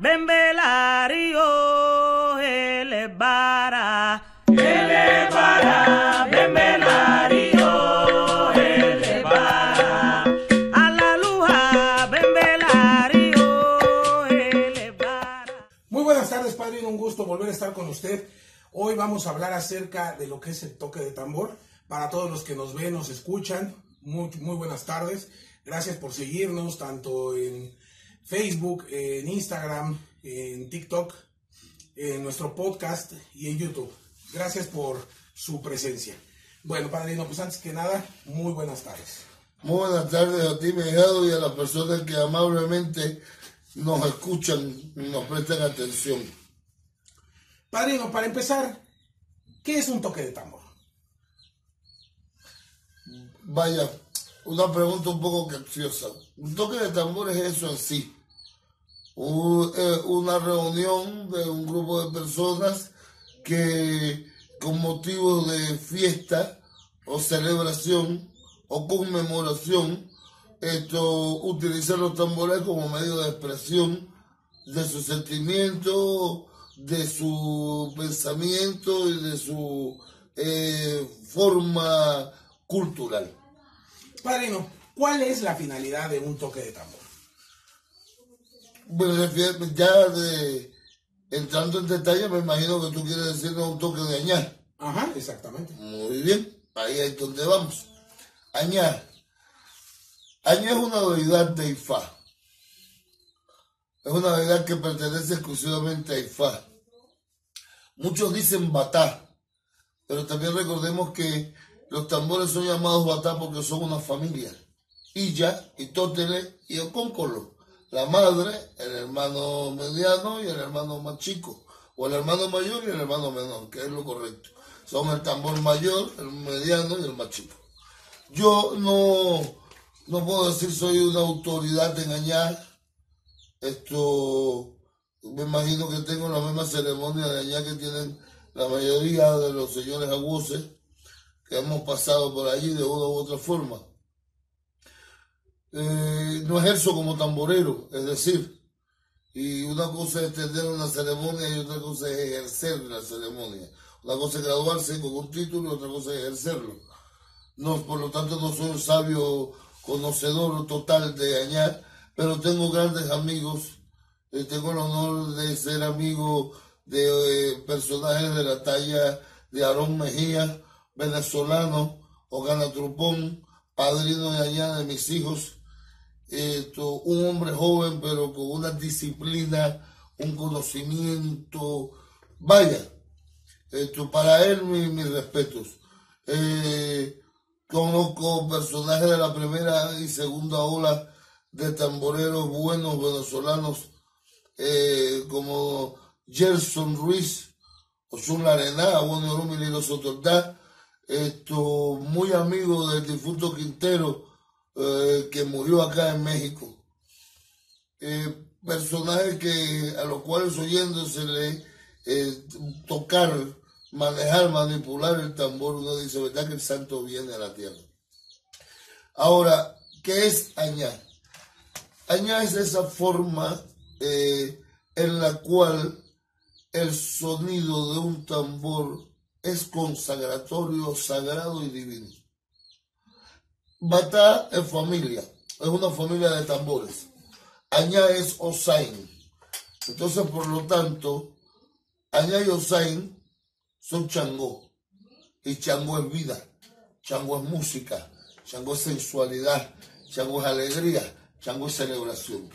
Bembelario, elevara, elevara, bembelario, elevara. A la luja, bembelario, elevara. Muy buenas tardes, padrino. Un gusto volver a estar con usted. Hoy vamos a hablar acerca de lo que es el toque de tambor. Para todos los que nos ven, nos escuchan, muy, muy buenas tardes. Gracias por seguirnos tanto en Facebook, en Instagram, en TikTok, en nuestro podcast y en YouTube. Gracias por su presencia. Bueno, padrino, pues antes que nada, muy buenas tardes. Muy buenas tardes a ti, mi hijado, y a las personas que amablemente nos escuchan y nos prestan atención. Padrino, para empezar, ¿qué es un toque de tambor? Vaya, una pregunta un poco capciosa. Un toque de tambor es eso en sí. Eh, una reunión de un grupo de personas que con motivo de fiesta o celebración o conmemoración esto utilizan los tambores como medio de expresión de su sentimiento, de su pensamiento y de su eh, forma cultural. Padrino, ¿cuál es la finalidad de un toque de tambor? Me refiero, ya de, entrando en detalle, me imagino que tú quieres decirnos un toque de añar. Ajá, exactamente. Muy bien, ahí es donde vamos. Añar. Añar es una deidad de Ifá. Es una deidad que pertenece exclusivamente a Ifá. Muchos dicen Batá, pero también recordemos que los tambores son llamados Batá porque son una familia. Illa, Itóteles y Ocóncolo. La madre, el hermano mediano y el hermano más chico. O el hermano mayor y el hermano menor, que es lo correcto. Son el tambor mayor, el mediano y el más chico. Yo no, no puedo decir soy una autoridad en añar. Esto, me imagino que tengo la misma ceremonia de añar que tienen la mayoría de los señores aguces que hemos pasado por allí de una u otra forma. Eh, no ejerzo como tamborero, es decir, y una cosa es tener una ceremonia y otra cosa es ejercer la ceremonia. Una cosa es graduarse con un título y otra cosa es ejercerlo. No, por lo tanto, no soy un sabio conocedor total de Añar, pero tengo grandes amigos. Eh, tengo el honor de ser amigo de eh, personajes de la talla de Aarón Mejía, venezolano, Ogana Trupón, padrino de Añar de mis hijos. Esto, un hombre joven, pero con una disciplina, un conocimiento. Vaya, esto, para él mi- mis respetos. Eh, conozco personajes de la primera y segunda ola de tamboreros buenos venezolanos eh, como Gerson Ruiz, Osun Arená, Bueno Rumiliro Sotordá, esto, muy amigo del difunto Quintero, eh, que murió acá en México. Eh, personajes que a los cuales oyéndosele eh, tocar, manejar, manipular el tambor, uno dice, ¿verdad que el santo viene a la tierra? Ahora, ¿qué es añar? Añar es esa forma en la cual el sonido de un tambor es consagratorio, sagrado y divino. Batá es familia, es una familia de tambores. Añá es Osain. Entonces, por lo tanto, Añá y Osain son Changó. Y Changó es vida, Changó es música, Changó es sensualidad, Changó es alegría, Changó es celebración.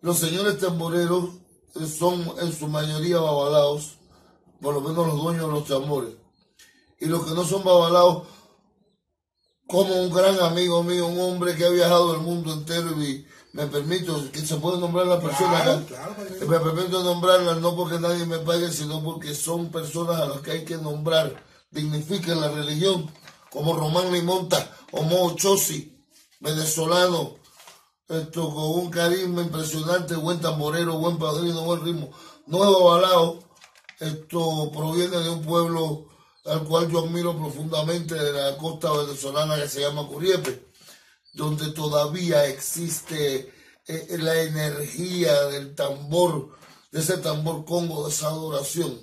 Los señores tamboreros eh, son en su mayoría babalaos, por lo menos los dueños de los tambores. Y los que no son babalaos, como un gran amigo mío, un hombre que ha viajado el mundo entero y me permito, que se puede nombrar la persona Claro, padrino. me permito nombrarlas no porque nadie me pague, sino porque son personas a las que hay que nombrar, dignifican la religión, como Román Limonta o Mo Chosi, venezolano, esto con un carisma impresionante, buen tamborero, buen padrino, buen ritmo. Nuevo Balao, esto proviene de un pueblo al cual yo admiro profundamente de la costa venezolana que se llama Curiepe, donde todavía existe eh, la energía del tambor, de ese tambor congo, de esa adoración.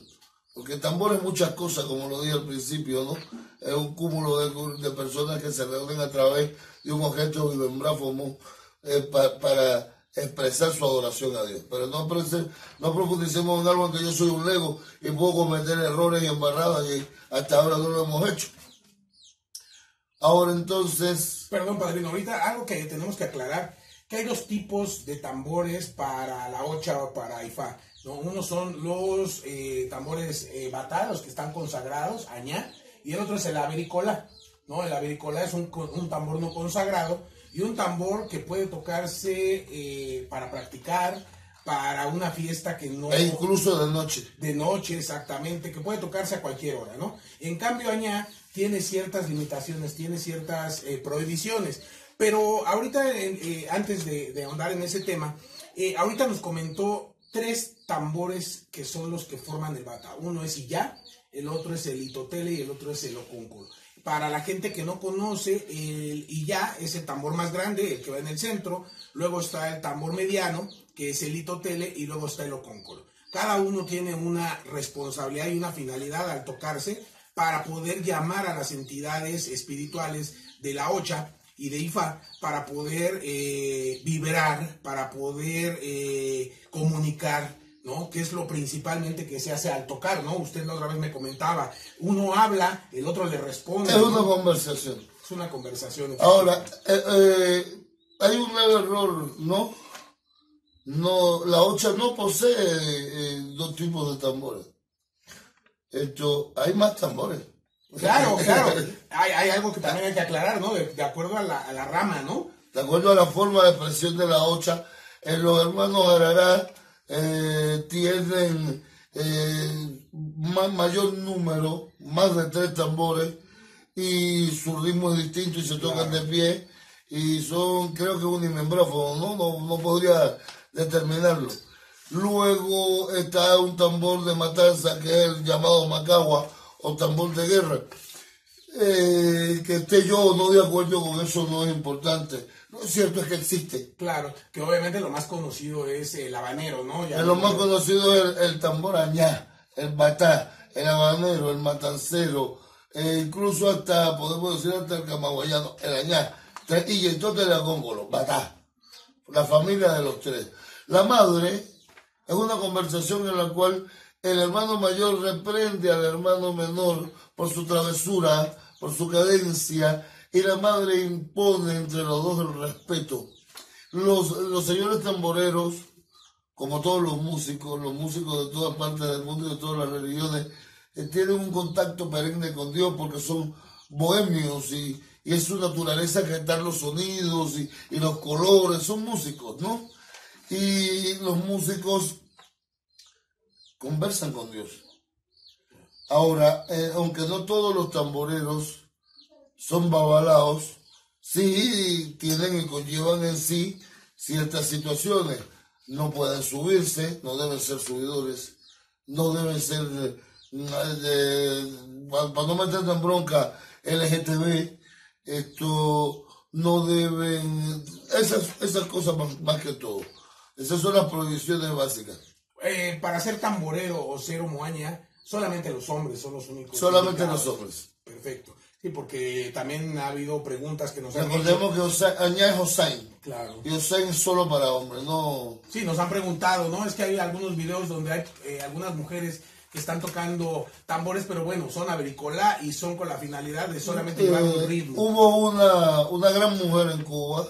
Porque tambor es muchas cosas, como lo dije al principio, ¿no? Es un cúmulo de, de personas que se reúnen a través de un objeto vibráfono eh, pa- para expresar su adoración a Dios. Pero no, no profundicemos en algo que yo soy un lego y puedo cometer errores y embarradas y hasta ahora no lo hemos hecho. Ahora entonces, Perdón, padrino, ahorita algo que tenemos que aclarar, que hay dos tipos de tambores para la ocha o para Ifá. ¿no? Uno son los eh, tambores eh, batá, los que están consagrados, añá, y el otro es el avericola. ¿no? El avericola es un, un tambor no consagrado y un tambor que puede tocarse eh, para practicar, para una fiesta que no... e incluso de noche. de noche exactamente, que puede tocarse a cualquier hora, ¿no? En cambio, Añá tiene ciertas limitaciones, tiene ciertas eh, prohibiciones. Pero ahorita, eh, antes de, de ahondar en ese tema, ahorita nos comentó tres tambores que son los que forman el bata. Uno es Iyá, el otro es el Itotele y el otro es el Ocúnculo. Para la gente que no conoce, el Iyá es el tambor más grande, el que va en el centro. Luego está el tambor mediano, que es el Itotele, y luego está el Ocúnculo. Cada uno tiene una responsabilidad y una finalidad al tocarse para poder llamar a las entidades espirituales de la Ocha y de Ifá para poder eh, vibrar, para poder eh, comunicar, ¿no? Que es lo principalmente que se hace al tocar, ¿no? Usted la otra vez me comentaba, uno habla, el otro le responde. Es una conversación. Es una conversación. Ahora, eh, eh, hay un error, ¿no? No, la ocha no posee eh, dos tipos de tambores. Esto, hay más tambores. Claro, claro. Hay, hay algo que también hay que aclarar, ¿no? De, de acuerdo a la, a la rama, ¿no? De acuerdo a la forma de expresión de la ocha, eh, los hermanos Arará eh, tienen eh, ma- mayor número, más de tres tambores, y su ritmo es distinto y se tocan de pie, y son, creo que unimembráfonos, ¿no? No, no podría determinarlo. Luego está un tambor de matanza que es el llamado macagua o tambor de guerra. Eh, que esté yo o no de acuerdo con eso no es importante. Lo cierto es que existe. Claro, que obviamente lo más conocido es el habanero, ¿no? Ya lo más conocido es el, el tambor añá, el batá, el habanero, el matancero, e incluso hasta, podemos decir hasta el camagüeyano, el añá, y entonces el agóngolo, batá, la familia de los tres. La madre es una conversación en la cual el hermano mayor reprende al hermano menor por su travesura, por su cadencia, y la madre impone entre los dos el respeto. Los, señores tamboreros, como todos los músicos, los músicos de todas partes del mundo y de todas las religiones, eh, tienen un contacto perenne con Dios porque son bohemios y, y es su naturaleza cantar los sonidos y, y los colores, son músicos, ¿no? Y los músicos conversan con Dios. Ahora, eh, aunque no todos los tamboreros son babalaos, sí tienen y conllevan en sí ciertas situaciones. No pueden subirse, no deben ser subidores, no deben ser, para no meterse en bronca LGTB, esto no deben, esas, esas cosas más, que todo. Esas son las prohibiciones básicas. Eh, para ser tamborero o ser moaña, solamente los hombres son los únicos. Solamente los hombres. Perfecto. Sí, porque también ha habido preguntas que nos han hecho. Recordemos que Añá es Hossein. Claro. Y Hossein es solo para hombres, no. Sí, nos han preguntado, ¿no? Es que hay algunos videos donde hay eh, algunas mujeres que están tocando tambores, pero bueno, son agrícola y son con la finalidad de solamente llevar un Eh, ritmo. hubo una, una gran mujer en Cuba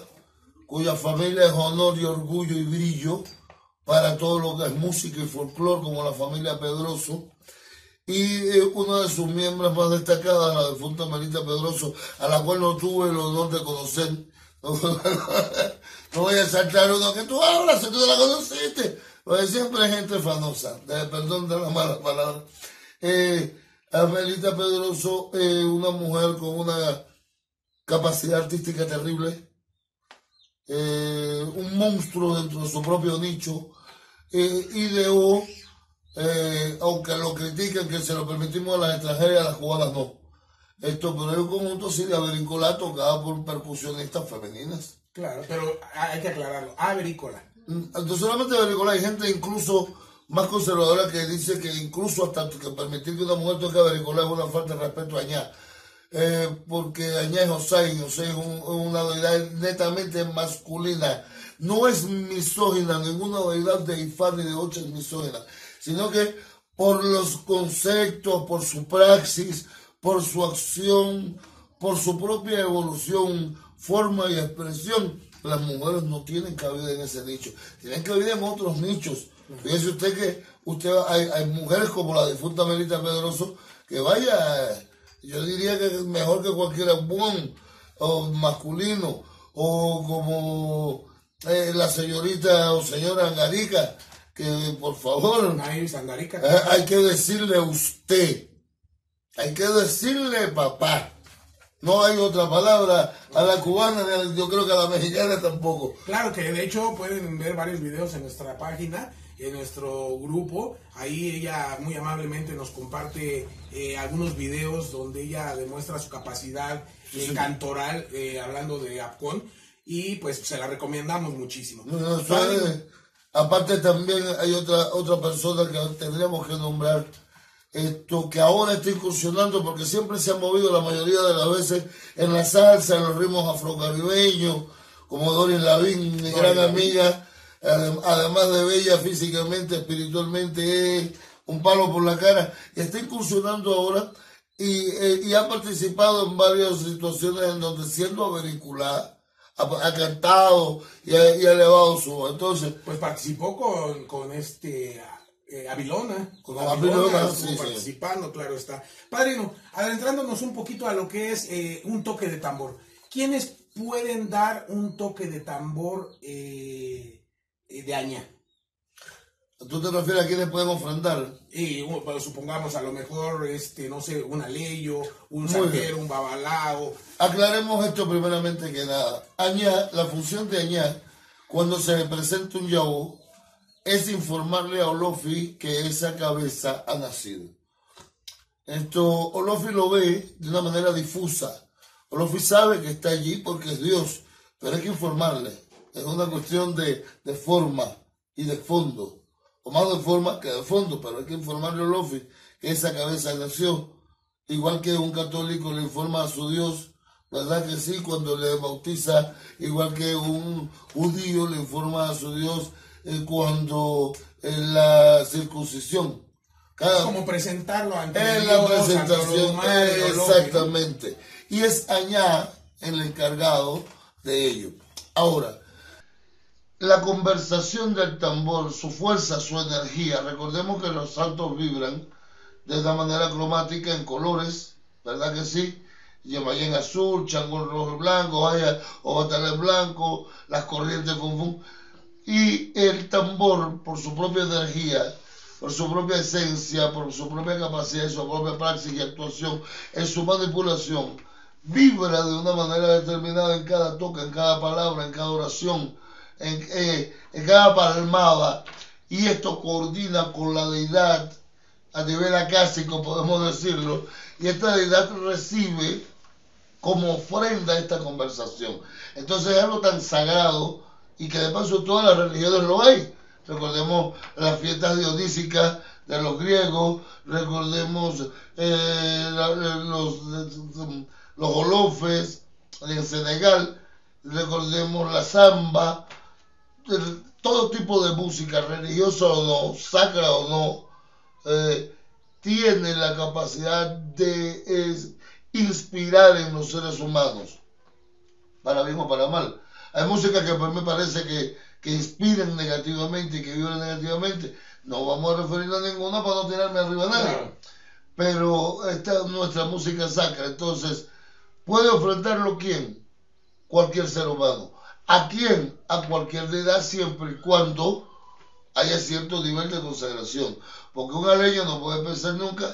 cuya familia es honor y orgullo y brillo para todo lo que es música y folclore, como la familia Pedroso. Y eh, una de sus miembros más destacadas, la difunta Marita Pedroso, a la cual no tuve el honor de conocer. No, voy a saltar uno que tú hablas, tú la conociste. Porque siempre hay gente fanosa, perdón de la mala palabra. Eh, Pedroso, eh, una mujer con una capacidad artística terrible, eh, un monstruo dentro de su propio nicho, eh, ideó, eh, aunque lo critican que se lo permitimos a las extranjeras y a las cubanas no. Esto, pero hay un conjunto así de Avericolá tocado por percusionistas femeninas. Claro, pero hay que aclararlo. Averícola. No solamente agrícola, hay gente incluso más conservadora que dice que incluso hasta que permitir que una mujer toque agrícola es una falta de respeto a Añá. Eh, porque Añá es Osai, Osai es un- una deidad netamente masculina. No es misógina, ninguna deidad de Ifá ni de Ocha es misógina, sino que por los conceptos, por su praxis, por su acción, por su propia evolución, forma y expresión, las mujeres no tienen cabida en ese nicho, tienen cabida en otros nichos. Fíjese usted que usted hay, hay mujeres como la difunta Melita Pedroso, que vaya, yo diría que es mejor que cualquiera buen o masculino, o como eh, la señorita o señora Angarica, que por favor, eh, hay que decirle usted, hay que decirle papá. No hay otra palabra a la cubana, a- yo creo que a la mexicana tampoco. Claro que de hecho pueden ver varios videos en nuestra página, en nuestro grupo. Ahí ella muy amablemente nos comparte eh, algunos videos donde ella demuestra su capacidad eh, cantoral, eh, hablando de Apcon. Y pues se la recomendamos muchísimo. No, no, aparte también hay otra otra persona que tendríamos que nombrar esto que ahora está incursionando porque siempre se ha movido la mayoría de las veces en la salsa, en los ritmos afrocaribeños, como Doris Lavín, mi gran amiga, adem- además de bella físicamente, espiritualmente, es un palo por la cara, y está incursionando ahora y, eh, y ha participado en varias situaciones en donde siendo avericulada, ha, ha cantado y ha, y ha elevado su voz. Entonces, pues participó con, con este eh, Avilona, con Avilona, sí. participando, claro está. Padrino, adentrándonos un poquito a lo que es eh, un toque de tambor. ¿Quiénes pueden dar un toque de tambor eh, eh, de aña? ¿Tú te refieres a quienes pueden ofrendar? Y uh, pues, supongamos a lo mejor, este, no sé, un aleyo, un Muy sanjero, un babalao. Aclaremos esto primeramente que nada. Añá, la función de Añá, cuando se le presenta un yaú, es informarle a Olofi que esa cabeza ha nacido. Esto Olofi lo ve de una manera difusa. Olofi sabe que está allí porque es Dios, pero hay que informarle. Es una cuestión de, de forma y de fondo. O más de forma que de fondo, pero hay que informarle a Olofi que esa cabeza nació. Igual que un católico le informa a su Dios, ¿verdad que sí? Cuando le bautiza, igual que un judío le informa a su Dios eh, cuando en la circuncisión. Cada, Como presentarlo ante en la presentación, eh, exactamente. Y es Añá el encargado de ello. Ahora, la conversación del tambor, su fuerza, su energía, recordemos que los saltos vibran de una manera cromática en colores, ¿verdad que sí? Yemayén azul, changón rojo y blanco, vaya, o batales blanco, las corrientes fum fum. Y el tambor, por su propia energía, por su propia esencia, por su propia capacidad, su propia praxis y actuación, en su manipulación, vibra de una manera determinada en cada toque, en cada palabra, en cada oración, en, eh, en cada palmada, y esto coordina con la deidad a nivel acásico, podemos decirlo, y esta deidad recibe como ofrenda esta conversación. Entonces es algo tan sagrado y que de paso todas las religiones lo hay. Recordemos las fiestas dionísicas de los griegos, recordemos eh, los, los olofes en Senegal, recordemos la samba, todo tipo de música, religiosa o no, sacra o no, eh, tiene la capacidad de es, inspirar en los seres humanos, para bien o para mal. Hay música que me parece que, que inspiran negativamente y que vibran negativamente. No vamos a referirnos a ninguna para no tirarme arriba a nadie. Claro. Pero esta es nuestra música sacra. Entonces, ¿puede ofrendarlo quién? Cualquier ser humano. ¿A quién? A cualquier edad, siempre y cuando haya cierto nivel de consagración. Porque un aleño no puede pensar nunca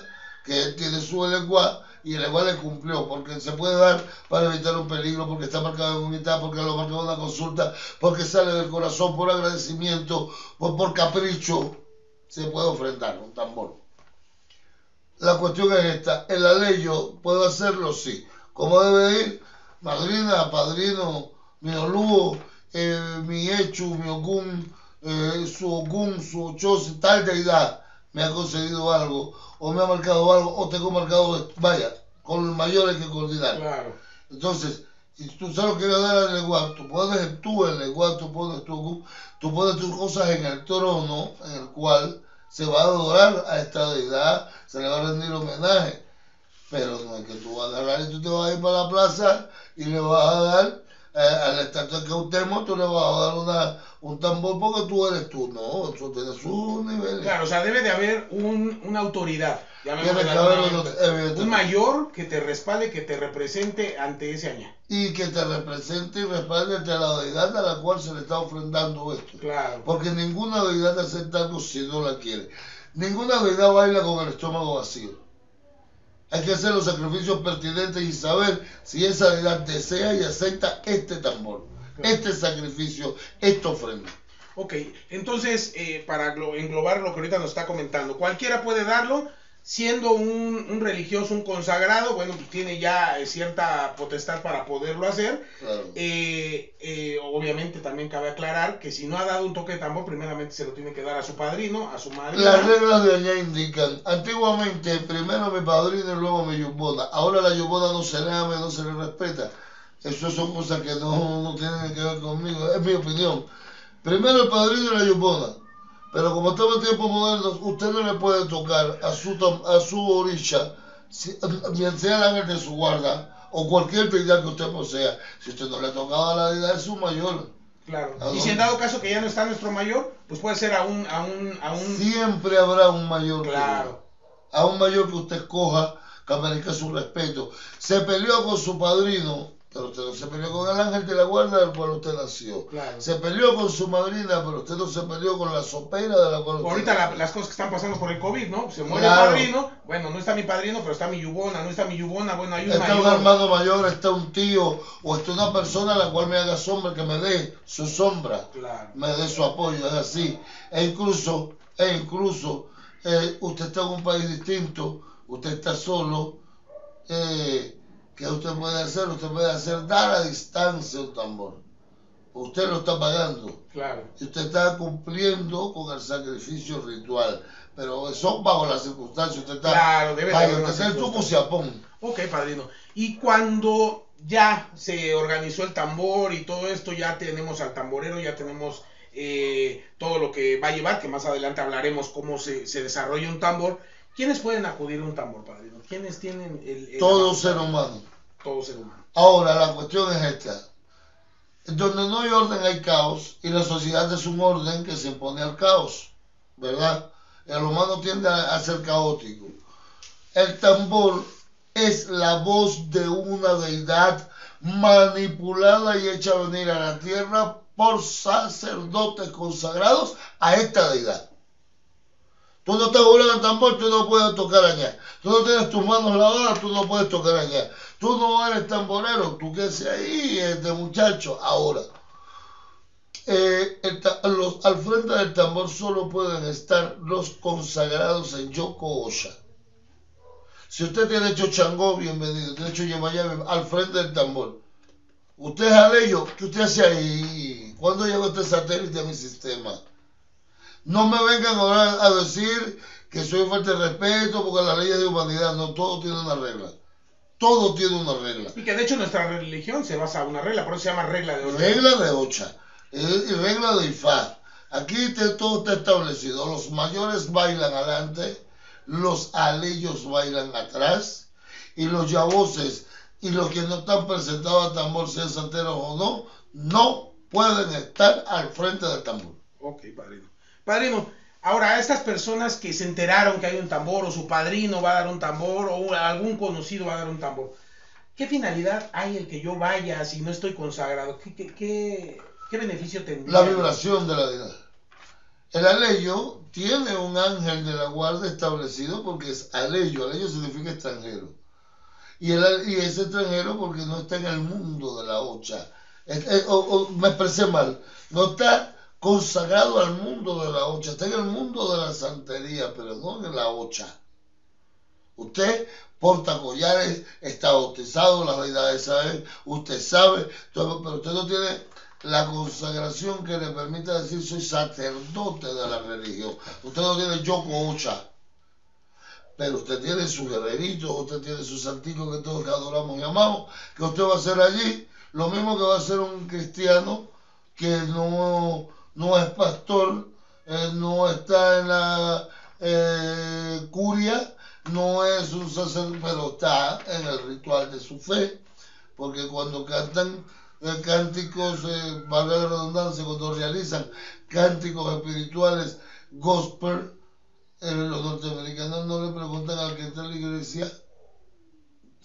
que él tiene su lengua y el lengua le cumplió, porque se puede dar para evitar un peligro, porque está marcado en unidad, porque lo marcó en una consulta, porque sale del corazón por agradecimiento, por, por capricho, se puede ofrendar un tambor. La cuestión es esta, el aleyo puedo hacerlo, sí. ¿Cómo debe ir? Madrina, padrino, mi Olúo, eh, mi Echu, mi Ogún, eh, su Ogún, su Ochosi, tal deidad me ha concedido algo, o me ha marcado algo, o tengo marcado. Vaya, con el mayor hay que coordinar. Claro. Entonces, si tú sabes que le dar al lenguaje, tú pones tú el lenguaje, tú pones tu, tú pones tus cosas en el trono en el cual se va a adorar a esta deidad, se le va a rendir homenaje. Pero no es que tú vas a agarrar y tú te vas a ir para la plaza y le vas a dar eh, a la estatua que usted tú le vas a dar una, un tambor porque tú eres tú. No, eso tiene su nivel. Claro, o sea, debe de haber un, una autoridad. de haber un- un mayor que te respalde, que te represente ante ese año. Y que te represente y respalde ante la deidad a la cual se le está ofrendando esto. Claro. Porque ninguna deidad acepta algo si no la quiere. Ninguna deidad baila con el estómago vacío. Hay que hacer los sacrificios pertinentes y saber si esa deidad desea y acepta este tambor, este sacrificio, esta ofrenda. Ok, entonces, eh, para glo- englobar lo que ahorita nos está comentando, cualquiera puede darlo, siendo un, un religioso, un consagrado, bueno, pues tiene ya eh, cierta potestad para poderlo hacer. Claro. Eh, eh, obviamente también cabe aclarar que si no ha dado un toque de tambor, primeramente se lo tiene que dar a su padrino, a su madre. Las reglas de allá indican, antiguamente primero mi padrino y luego mi yubona. Ahora la yubona no se le ama y no se le respeta. Eso son cosas que no, no tienen que ver conmigo, es mi opinión. Primero el padrino y la yubona. Pero como estamos en tiempos modernos, usted no le puede tocar a su, a su orilla, si- bien sea el ángel de su guarda o cualquier deidad que usted posea. Si usted no le ha tocado a la deidad de su mayor, Claro. ¿A Y si en dado caso que ya no está nuestro mayor, pues puede ser a un, a un, a un... siempre habrá un mayor. que Claro. a un mayor que usted escoja, que merezca su respeto. Se peleó con su padrino, pero usted no se peleó con el ángel de la guarda del cual usted nació. Claro. Se peleó con su madrina, pero usted no se peleó con la sopera de la cual usted Ahorita la- las cosas que están pasando por el COVID, ¿no? Se muere Claro. el padrino, bueno, no está mi padrino, pero está mi yubona, no está mi yubona, bueno, hay un Está un hermano mayor, está un tío, o está una persona a la cual me haga sombra, que me dé su sombra. Claro. me dé su apoyo, es así. E incluso, e incluso, eh, usted está en un país distinto, usted está solo, eh, ¿qué usted puede hacer? Usted puede hacer dar a distancia un tambor. Usted lo está pagando Claro. y usted está cumpliendo con el sacrificio ritual. Pero eso bajo las circunstancias, usted está... Claro, debe tu circunstancia. Cusiapón. Ok, padrino. Y cuando ya se organizó el tambor y todo esto, ya tenemos al tamborero, ya tenemos eh, todo lo que va a llevar, que más adelante hablaremos cómo se, se desarrolla un tambor. ¿Quiénes pueden acudir a un tambor, padrino? ¿Quiénes tienen el... el- Todo ser humano. Todo ser humano. Ahora, la cuestión es esta. Donde no hay orden hay caos y la sociedad es un orden que se impone al caos, ¿verdad? El humano tiende a ser caótico. El tambor es la voz de una deidad manipulada y hecha venir a la tierra por sacerdotes consagrados a esta deidad. Tú no estás jugando el tambor, tú no puedes tocar allá. Tú no tienes tus manos lavadas, tú no puedes tocar allá. Tú no eres tamborero, tú qué sé ahí, este muchacho. Ahora, eh, al frente del tambor solo pueden estar los consagrados en Yoko Osha. Si usted tiene hecho Changó, bienvenido. Tiene hecho Yemayá, al frente del tambor. Usted es Aleyo, ¿qué usted hace ahí? ¿Cuándo llegó este satélite a mi sistema? No me vengan ahora a decir que soy falta de respeto porque la ley es de humanidad. No, todo tiene una regla. Todo tiene una regla. Y que de hecho nuestra religión se basa en una regla, por eso se llama regla de oro. Regla de Ocha eh, y regla de Ifá. Aquí te- todo está establecido. Los mayores bailan adelante, los aleyos bailan atrás y los yaboses y los que no están presentados a tambor, sean santeros o no, no pueden estar al frente del tambor. Ok, padrino. Padrino, ahora a estas personas que se enteraron que hay un tambor o su padrino va a dar un tambor o algún conocido va a dar un tambor, ¿qué finalidad hay el que yo vaya si no estoy consagrado? ¿Qué, beneficio tendría? La vibración de la deidad. El aleyo tiene un ángel de la guardia establecido porque es aleyo. Aleyo significa extranjero. Y, es extranjero porque no está en el mundo de la ocha. Me expresé mal. No está consagrado al mundo de la ocha. Está en el mundo de la santería, pero no en la ocha. Usted porta collares, está bautizado, las deidades saben, usted sabe, pero usted no tiene la consagración que le permita decir soy sacerdote de la religión. Usted no tiene yo ocha. Pero usted tiene su guerrerito, usted tiene su santico que todos adoramos y amamos, que usted va a hacer allí, lo mismo que va a hacer un cristiano que no, no es pastor, eh, no está en la eh, curia, no es un sacerdote, pero está en el ritual de su fe, porque cuando cantan eh, cánticos, eh, valga la redundancia, cuando realizan cánticos espirituales gospel, los norteamericanos no le preguntan al que está en la iglesia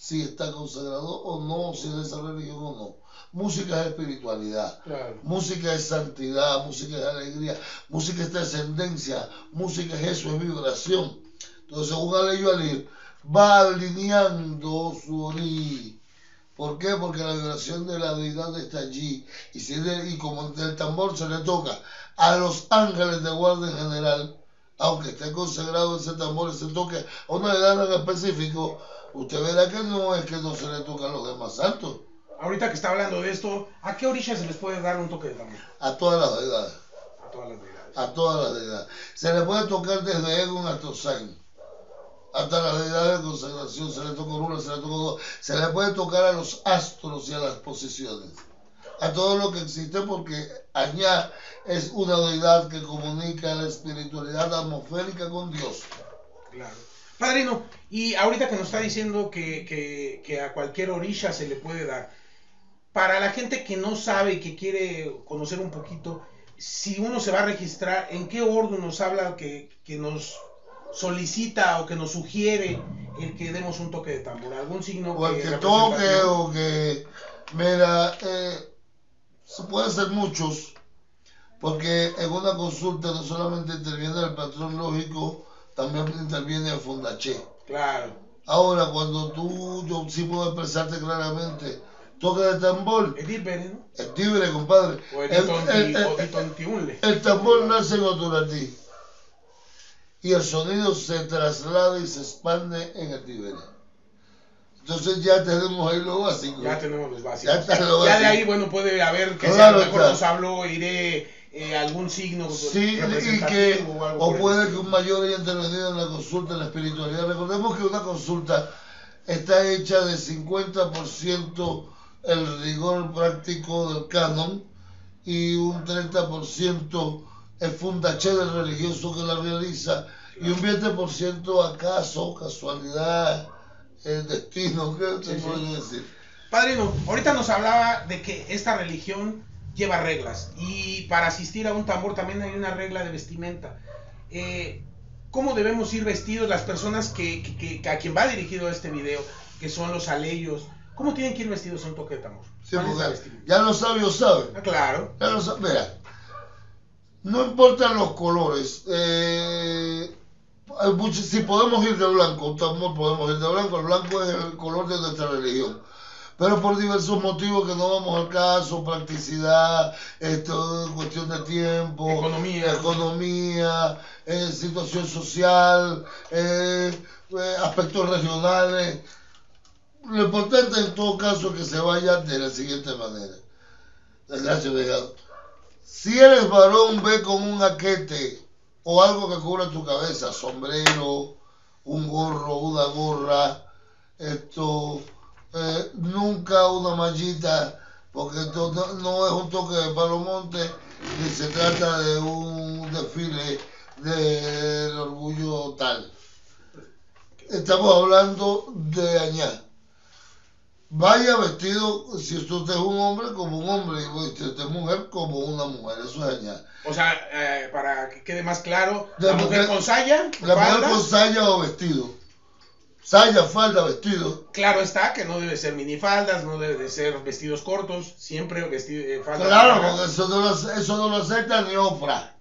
si está consagrado o no, si es de esa religión o no. Música es espiritualidad, Claro. música es santidad, música es alegría, música es trascendencia, música es eso, es vibración. Entonces, según Aleyo Alir, va alineando su origen. ¿Por qué? Porque la vibración de la deidad está allí. Y, si de- y como del tambor se le toca a los ángeles de guardia en general, aunque esté consagrado ese tambor, ese toque a una deidad en específico, usted verá que no es que no se le toca a los demás santos, Ahorita que está hablando de esto, ¿a qué orilla se les puede dar un toque de tambor? a todas las deidades. A todas las deidades. a todas las deidades. Se le puede tocar desde Egon hasta Osain. Hasta las deidades de consagración, se le tocó una, se le tocó dos. Se le puede tocar a los astros y a las posiciones. A todo lo que existe porque Añá es una deidad que comunica la espiritualidad atmosférica con Dios. Claro. Padrino, y ahorita que nos está diciendo que, que- que a cualquier orilla se le puede dar, para la gente que no sabe y que quiere conocer un poquito, si uno se va a registrar, ¿en qué orden nos habla que, que nos solicita o que nos sugiere el que demos un toque de tambor? ¿Algún signo O el que toque o que... Mira, eh, se puede hacer muchos, porque en una consulta no solamente interviene el patrón lógico, también interviene el fundaché. Claro. Ahora, cuando tú, yo sí puedo expresarte claramente, toque de tambor, Edith Pérez, ¿no? es libre, compadre. O El, el- el- tambor nace en Oturatí y el sonido se traslada y se expande en el Tíbere. Entonces ya tenemos ahí lo básico. Ya tenemos los básicos. Ya está lo Ya de básico. ahí, bueno, puede haber que Claro sea, mejor está. nos habló, iré eh, algún signo Sí, que, o algo o puede que un mayor haya intervenido en la consulta, en la espiritualidad. Recordemos que una consulta está hecha de 50% el rigor práctico del canon y un 30% el fundaché del religioso que la realiza y un 20% acaso, casualidad, el destino, ¿qué te Sí, sí. puedo decir? Padrino, ahorita nos hablaba de que esta religión lleva reglas y para asistir a un tambor también hay una regla de vestimenta. Eh, ¿Cómo debemos ir vestidos las personas que, que- que- a quien va dirigido este video, que son los aleyos? ¿Cómo tienen que ir vestidos a un toque de tambor? Ya los sabios saben. Ah, claro. Ya Mira, no importan los colores. eh, si podemos ir de blanco, un tambor podemos ir de blanco. El blanco es el color de nuestra religión. Pero por diversos motivos que no vamos al caso, practicidad, esto, cuestión de tiempo, Economía. economía, eh, situación social, eh, eh, aspectos regionales. Lo importante en todo caso es que se vaya de la siguiente manera. Gracias, Delgado. Si eres varón, ve con un aquete o algo que cubra tu cabeza, sombrero, un gorro, una gorra, esto, eh, nunca una mallita, porque no, no es un toque de palomonte, ni se trata de un desfile del orgullo tal. Estamos hablando de añar. Vaya vestido, si usted es un hombre, como un hombre, y si usted es mujer, como una mujer, eso es añar. O sea, eh, para que quede más claro, De la mujer mujer- con saya, La mujer con saya o vestido. Saya, falda, vestido. claro está que no debe ser minifaldas, no debe de ser vestidos cortos, siempre vestido, eh, faldas Claro, porque eso no lo, eso no lo acepta ni Oprah.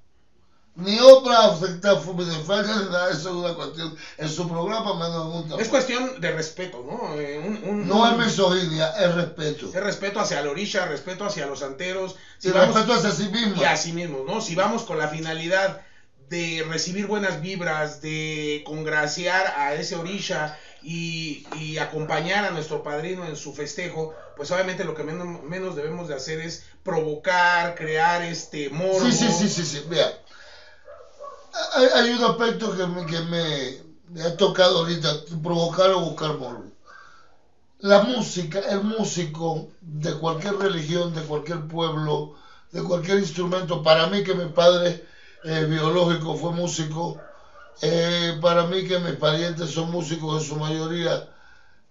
Ni Oprah acepta falda ni nada, eso es una cuestión. En su programa menos en un Es cuestión de respeto, ¿no? Eh, un- un- No es misoginia, es respeto. es respeto hacia la orilla, respeto hacia los santeros, Y si vamos- respeto hacia sí mismo. y a sí mismos, ¿no? Si vamos con la finalidad de recibir buenas vibras, de congraciar a ese orisha y, acompañar a nuestro padrino en su festejo, pues obviamente lo que menos, debemos de hacer es provocar, crear este morbo. Sí, sí, sí, sí, sí. Mira, hay, hay un aspecto que me, que me ha tocado ahorita, provocar o buscar morbo. La música, el músico de cualquier religión, de cualquier pueblo, de cualquier instrumento, para mí que mi padre eh, biológico fue músico, eh, para mí que mis parientes son músicos en su mayoría,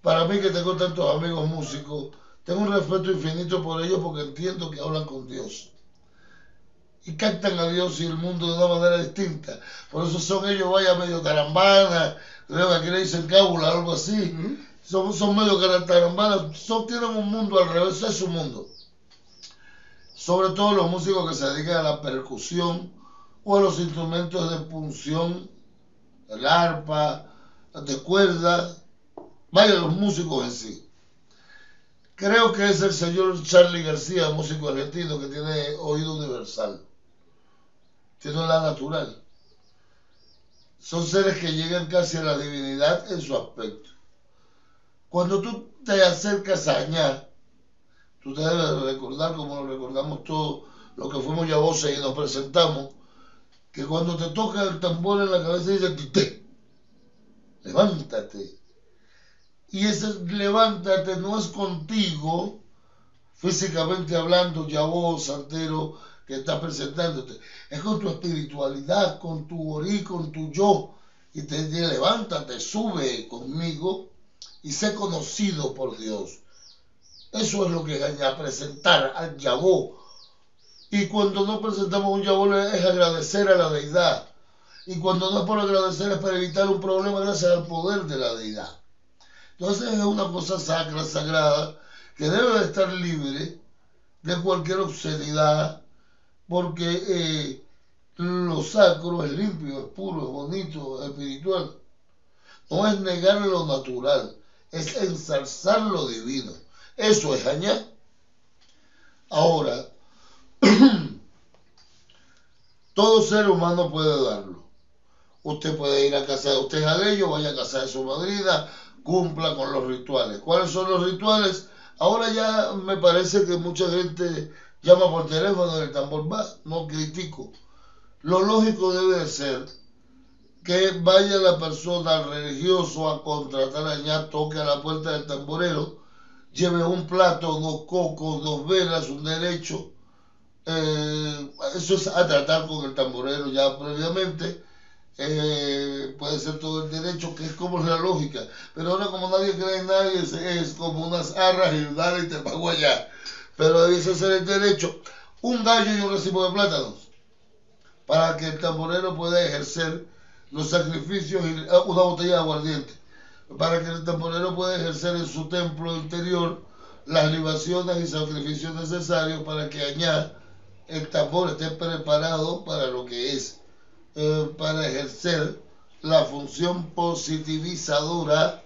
para mí que tengo tantos amigos músicos, tengo un respeto infinito por ellos porque entiendo que hablan con Dios. Y captan a Dios y el mundo de una manera distinta. Por eso son ellos, vaya medio carambana, creo que aquí le dicen cábula, algo así. Son, son medio carantarambanas, son, tienen un mundo al revés, es su mundo. Sobre todo los músicos que se dedican a la percusión o los instrumentos de punción, el arpa, de cuerda, vaya los músicos en sí. Creo que es el señor Charlie García, músico argentino, que tiene oído universal. Tiene la natural. Son seres que llegan casi a la divinidad en su aspecto. Cuando tú te acercas a Añá, tú te debes recordar, como lo recordamos todos, lo que fuimos ya voces y nos presentamos, que cuando te toca el tambor en la cabeza dice, Tite, levántate. Y ese levántate no es contigo, físicamente hablando, ya vos, santero, que está presentándote. Es con tu espiritualidad, con tu orí, con tu yo. Y te dice, levántate, sube conmigo y sé conocido por Dios. Eso es lo que a presentar al Yabó. Y cuando no presentamos un Yabó es agradecer a la deidad. Y cuando no es por agradecer es para evitar un problema gracias al poder de la deidad. Entonces es una cosa sacra, sagrada, que debe de estar libre de cualquier obscenidad, porque eh, lo sacro es limpio, es puro, es bonito, es espiritual. No es negar lo natural, es ensalzar lo divino. Eso es añar. Ahora, todo ser humano puede darlo. Usted puede ir a casa de usted a ello, vaya a casa de su madrina, cumpla con los rituales. ¿Cuáles son los rituales? Ahora ya me parece que mucha gente llama por teléfono el tambor va, no critico. Lo lógico debe de ser que vaya la persona religioso a contratar allá, toque a la puerta del tamborero, lleve un plato, dos cocos, dos velas, un derecho. Eh, eso es a tratar con el tamborero ya previamente. Eh, puede ser todo el derecho, que es como la lógica. Pero ahora como nadie cree en nadie, es, es como unas arras y dale y te pago allá. Pero debe ser el derecho. Un gallo y un recibo de plátanos. Para que el tamborero pueda ejercer los sacrificios y una botella de aguardiente. Para que el tamborero pueda ejercer en su templo interior las libaciones y sacrificios necesarios para que allá el tambor esté preparado para lo que es eh, para ejercer la función positivizadora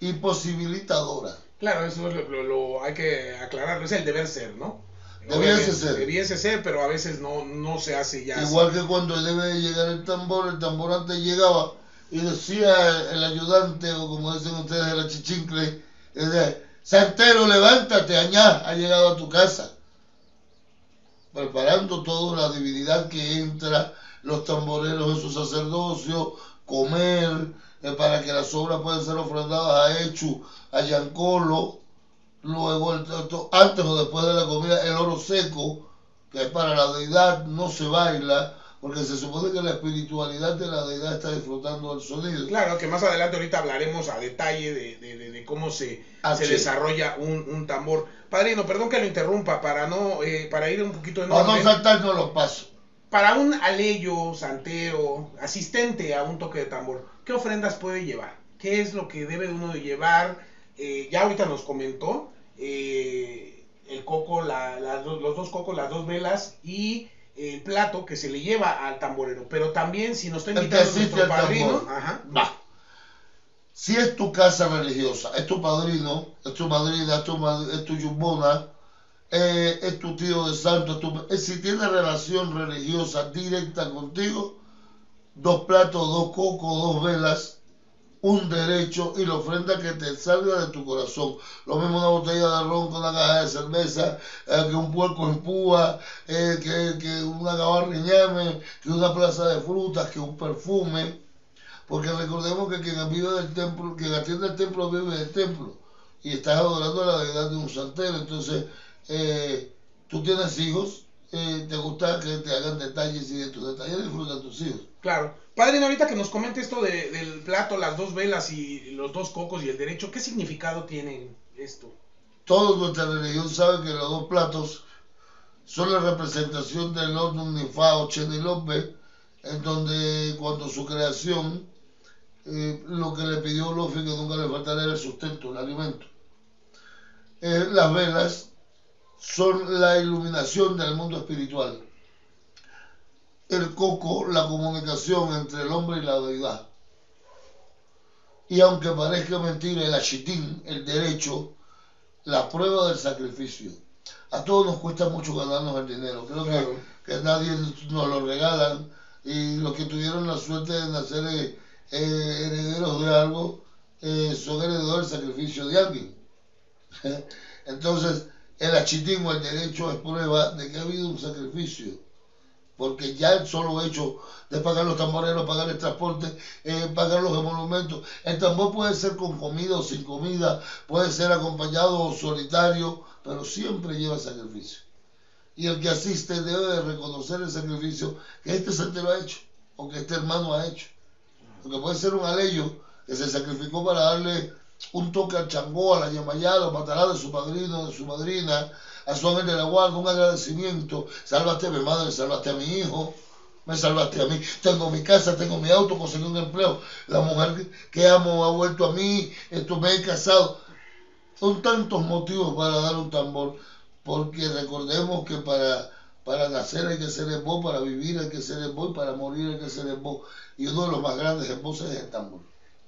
y posibilitadora. Claro, eso es lo, lo- lo- hay que aclararlo, es el deber ser, ¿no? Debiese ser. Debiese ser, pero a veces no, no se hace ya. así. Igual que cuando debe de llegar el tambor, el tambor antes llegaba y decía el ayudante, o como dicen ustedes, el achichincle, decía, Santero, levántate, añá, ha llegado a tu casa. Preparando toda la divinidad que entra, los tamboreros en su sacerdocio, comer, eh, para que las obras puedan ser ofrendadas a Echu, a Yancolo, luego el- antes o después de la comida el oro seco que es para la deidad no se baila porque se supone que la espiritualidad de la deidad está disfrutando del sonido Claro, que más adelante ahorita hablaremos a detalle de, de- de- de cómo se, Ah, se sí. desarrolla un, un tambor. Padrino, perdón que lo interrumpa, para no eh, para ir un poquito en para no orden. saltarnos los pasos Para un aleyo, santero, asistente a un toque de tambor, ¿qué ofrendas puede llevar? ¿Qué es lo que debe uno de llevar? Eh, ya ahorita nos comentó eh, el coco, la- las dos- los dos cocos, las dos velas y el plato que se le lleva al tamborero. Pero también si nos está invitando nuestro padrino, ajá, va si es tu casa religiosa es tu padrino es tu madrina es tu, es tu yumbona eh, es tu tío de santo es tu- eh, si tiene relación religiosa directa contigo dos platos, dos cocos, dos velas, un derecho y la ofrenda que te salga de tu corazón. Lo mismo una botella de ron con una caja de cerveza, eh, que un puerco en púa, que, que una gabarra que una plaza de frutas, que un perfume. Porque recordemos que quien vive del templo, quien atiende el templo vive del templo. Y estás adorando a la deidad de un santero. Entonces, eh, tú tienes hijos, eh, te gusta que te hagan detalles y de tus detalles disfrutan tus hijos. Claro. Padre, ahorita que nos comente esto de- del plato, las dos velas y los dos cocos y el derecho, ¿qué significado tiene esto? Toda nuestra religión sabe que los dos platos son la representación del Ordun Nifa o Chenilope, en donde cuando su creación, eh, lo que le pidió Lofi que nunca le faltara era el sustento, el alimento. Eh, las velas son la iluminación del mundo espiritual. El coco, la comunicación entre el hombre y la deidad. Y aunque parezca mentira, el achitín, el derecho, la prueba del sacrificio. A todos nos cuesta mucho ganarnos el dinero. Creo Claro. que, que nadie nos lo regalan. Y los que tuvieron la suerte de nacer eh, herederos de algo eh, son herederos del sacrificio de alguien. Entonces, el achitín o el derecho es prueba de que ha habido un sacrificio. Porque ya el solo hecho de pagar los tamboreros, pagar el transporte, eh, pagar los emolumentos, el tambor puede ser con comida o sin comida, puede ser acompañado o solitario, pero siempre lleva sacrificio. Y el que asiste debe de reconocer el sacrificio que este santero ha hecho, o que este hermano ha hecho. Porque puede ser un aleyo que se sacrificó para darle un toque al changó, a la yamayá, a los matará de su padrino, de su madrina, a su ángel de la guarda, un agradecimiento. Salvaste a mi madre, salvaste a mi hijo, me salvaste a mí. Tengo mi casa, tengo mi auto, conseguí un empleo. La mujer que amo ha vuelto a mí, esto me he casado. Son tantos motivos para dar un tambor, porque recordemos que para, para nacer hay que ser voz, para vivir hay que ser en voz, para morir hay que ser voz. Y uno de los más grandes voz es el tambor.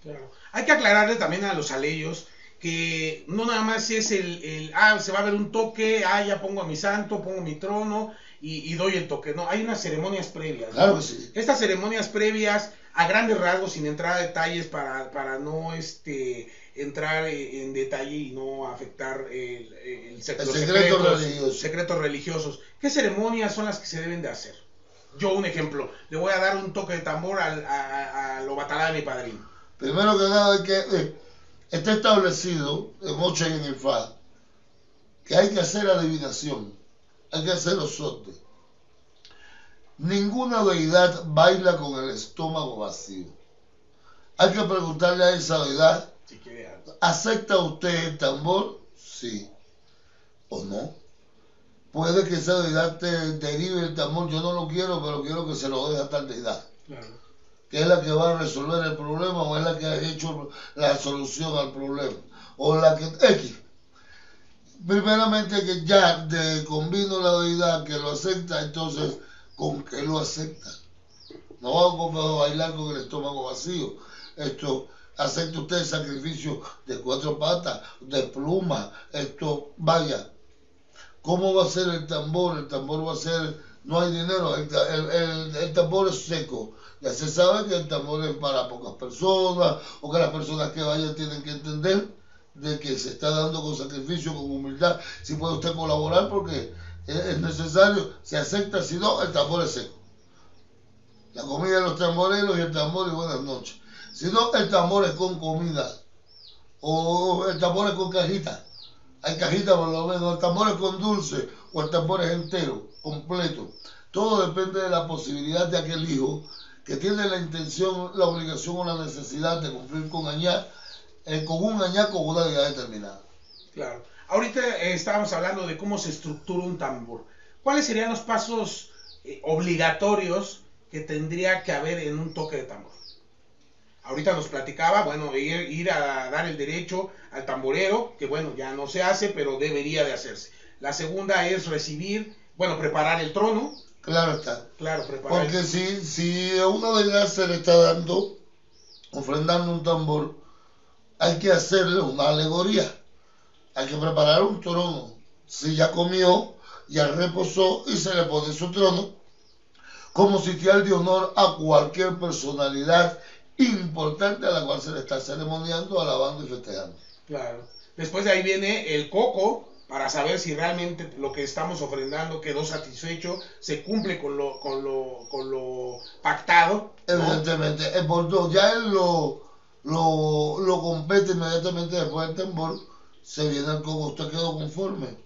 Claro. Hay que aclararle también a los aleyos que no nada más es el, el, ah, se va a ver un toque, ah, ya pongo a mi santo, pongo mi trono y, y doy el toque. No, hay unas ceremonias previas. ¿no? Claro que sí. Estas ceremonias previas, a grandes rasgos, sin entrar a detalles para, para no este entrar en detalle y no afectar el, el sec- El los secreto secretos, religioso. secretos religiosos. ¿Qué ceremonias son las que se deben de hacer? Yo un ejemplo, le voy a dar un toque de tambor al, a, a- lo batalá de mi padrino. Primero que nada, que, eh, está establecido en Moche y en el FA que hay que hacer adivinación, hay que hacer osote. Ninguna deidad baila con el estómago vacío. Hay que preguntarle a esa deidad. ¿Acepta usted el tambor? Sí. ¿O no? Puede que esa deidad te derive el tambor, yo no lo quiero, pero quiero que se lo deje a tal deidad Claro. que es la que va a resolver el problema o es la que ha hecho la solución al problema o la que X. Primeramente que ya de convino la deidad que lo acepta, entonces con que lo acepta. No vamos a bailar con el estómago vacío. Esto acepta usted el sacrificio de cuatro patas, de pluma, esto vaya. ¿Cómo va a ser el tambor? El tambor va a ser, no hay dinero, el, el- el- tambor es seco. Ya se sabe que el tambor es para pocas personas o que las personas que vayan tienen que entender de que se está dando con sacrificio, con humildad. Si puede usted colaborar porque es necesario, se acepta, si no, el tambor es seco. La comida de los tamboreros y el tambor y buenas noches. Si no, el tambor es con comida o el tambor es con cajita. Hay cajita por lo menos, el tambor es con dulce o el tambor es entero, completo. Todo depende de la posibilidad de aquel hijo que tiene la intención, la obligación o la necesidad de cumplir con añá, eh, con un añá con una edad determinada. Claro. Ahorita eh, estábamos hablando de cómo se estructura un tambor. ¿Cuáles serían los pasos eh, obligatorios que tendría que haber en un toque de tambor? Ahorita nos platicaba, bueno, ir, ir a dar el derecho al tamborero, que bueno, ya no se hace, pero debería de hacerse. La segunda es recibir, bueno, preparar el trono. Claro está. Claro, preparar Porque el si, si a una deidad se le está dando, ofrendando un tambor, hay que hacerle una alegoría. Hay que preparar un trono. Si ya comió, ya reposó y se le pone su trono como sitial de honor a cualquier personalidad importante a la cual se le está ceremoniando, alabando y festejando. Claro. Después de ahí viene el coco para saber si realmente lo que estamos ofrendando quedó satisfecho, se cumple con lo, con lo, con lo pactado. ¿no? Evidentemente, el bordó ya él lo, lo, lo compete inmediatamente después del tambor, se viene el coco, usted quedó conforme.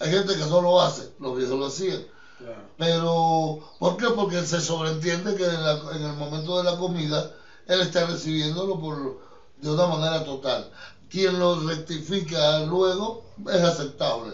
Hay gente que no lo hace, los viejos lo hacían. Claro. Pero, ¿por qué? Porque se sobreentiende que en, la- en el momento de la comida, él está recibiéndolo por, de una manera total. Quien lo rectifica luego es aceptable.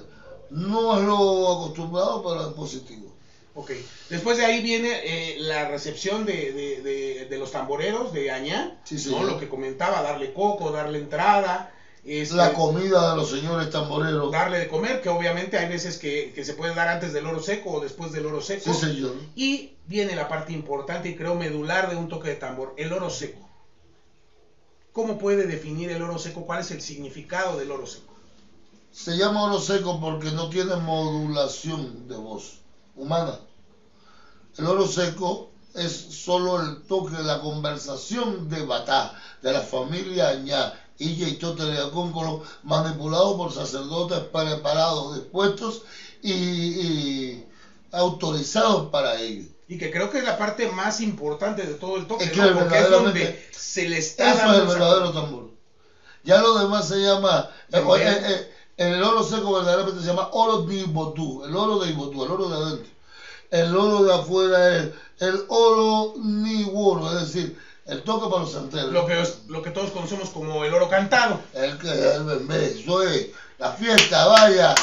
No es lo acostumbrado, pero es positivo. Ok. Después de ahí viene eh, la recepción de, de- de- de los tamboreros de Añá, Sí, ¿no? Lo que comentaba, darle coco, darle entrada, este, La comida de los señores tamboreros. darle de comer, que obviamente hay veces que, que se puede dar antes del oro seco o después del oro seco. Sí, señor. Y viene la parte importante y creo medular de un toque de tambor, el oro seco. ¿Cómo puede definir el oro seco? ¿Cuál es el significado del oro seco? Se llama oro seco porque no tiene modulación de voz humana. El oro seco es solo el toque de la conversación de Batá, de la familia Añá, Illa y Toteleacóncolo, manipulado por sacerdotes preparados, dispuestos y, y autorizados para ello. Y que creo que es la parte más importante de todo el toque, Es que ¿no? Porque es donde se le está Eso es dando el esa- verdadero tambor. Ya lo demás se llama, eh, eh, eh, el oro seco verdaderamente se llama oro de Ibotú, el oro de Ibotú, el oro de adentro. El oro de afuera es el oro niworo, es decir, el toque para los santeros. Lo que, es- lo que todos conocemos como el oro cantado. El que el bebé, eso es, la fiesta, vaya.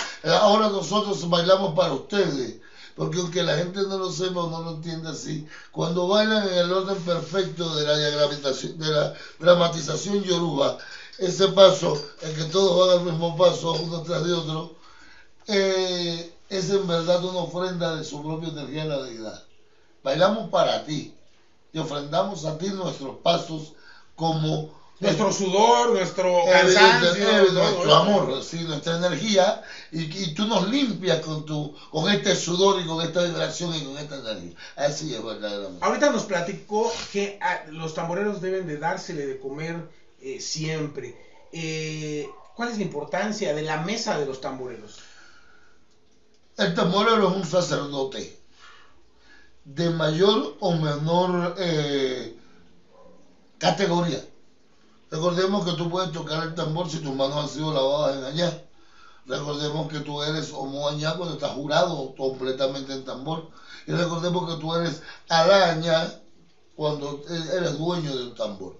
Ahora nosotros bailamos para ustedes. Porque aunque la gente no lo sepa o no lo entienda así, cuando bailan en el orden perfecto de la, de la dramatización yoruba, ese paso, en que todos van al mismo paso, uno tras de otro, eh, es en verdad una ofrenda de su propia energía a la deidad. Bailamos para ti y ofrendamos a ti nuestros pasos como Nuestro sudor, nuestro cansancio, nuestro amor, sí, nuestra energía, y, y tú nos limpias con tu, con este sudor y con esta vibración y con esta energía. Así es verdaderamente. Ahorita nos platicó que ah, los tamboreros deben de dársele de comer eh, siempre. Eh, ¿Cuál es la importancia de la mesa de los tamboreros? El tamborero es un sacerdote de mayor o menor eh, categoría. Recordemos que tú puedes tocar el tambor si tus manos han sido lavadas en allá. Recordemos que tú eres homo añá cuando estás jurado completamente en tambor. Y recordemos que tú eres araña cuando eres dueño de un tambor.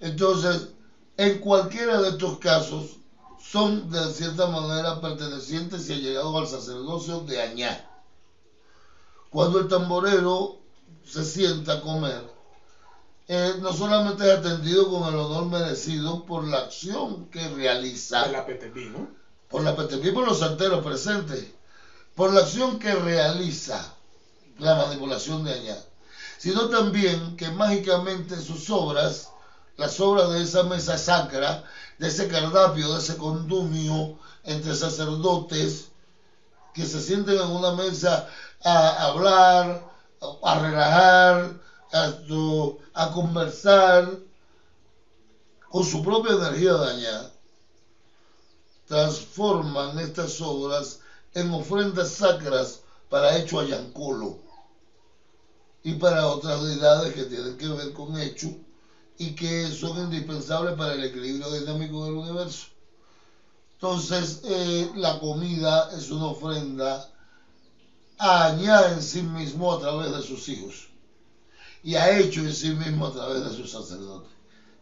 Entonces, en cualquiera de estos casos, son de cierta manera pertenecientes y allegados al sacerdocio de Añá. Cuando el tamborero se sienta a comer, eh, no solamente es atendido con el honor merecido por la acción que realiza, De la PTP, ¿no? por la PTP por los santeros presentes, por la acción que realiza la manipulación de Añá, sino también que mágicamente sus obras, las obras de esa mesa sacra, de ese cardapio, de ese condumio entre sacerdotes que se sienten en una mesa a hablar, a, relajar, a, a conversar con su propia energía dañada, transforman estas obras en ofrendas sacras para hecho Ayancolo y para otras deidades que tienen que ver con hecho y que son indispensables para el equilibrio dinámico del universo. Entonces, eh, la comida es una ofrenda a Añá en sí mismo a través de sus hijos y a hecho en sí mismo a través de sus sacerdotes.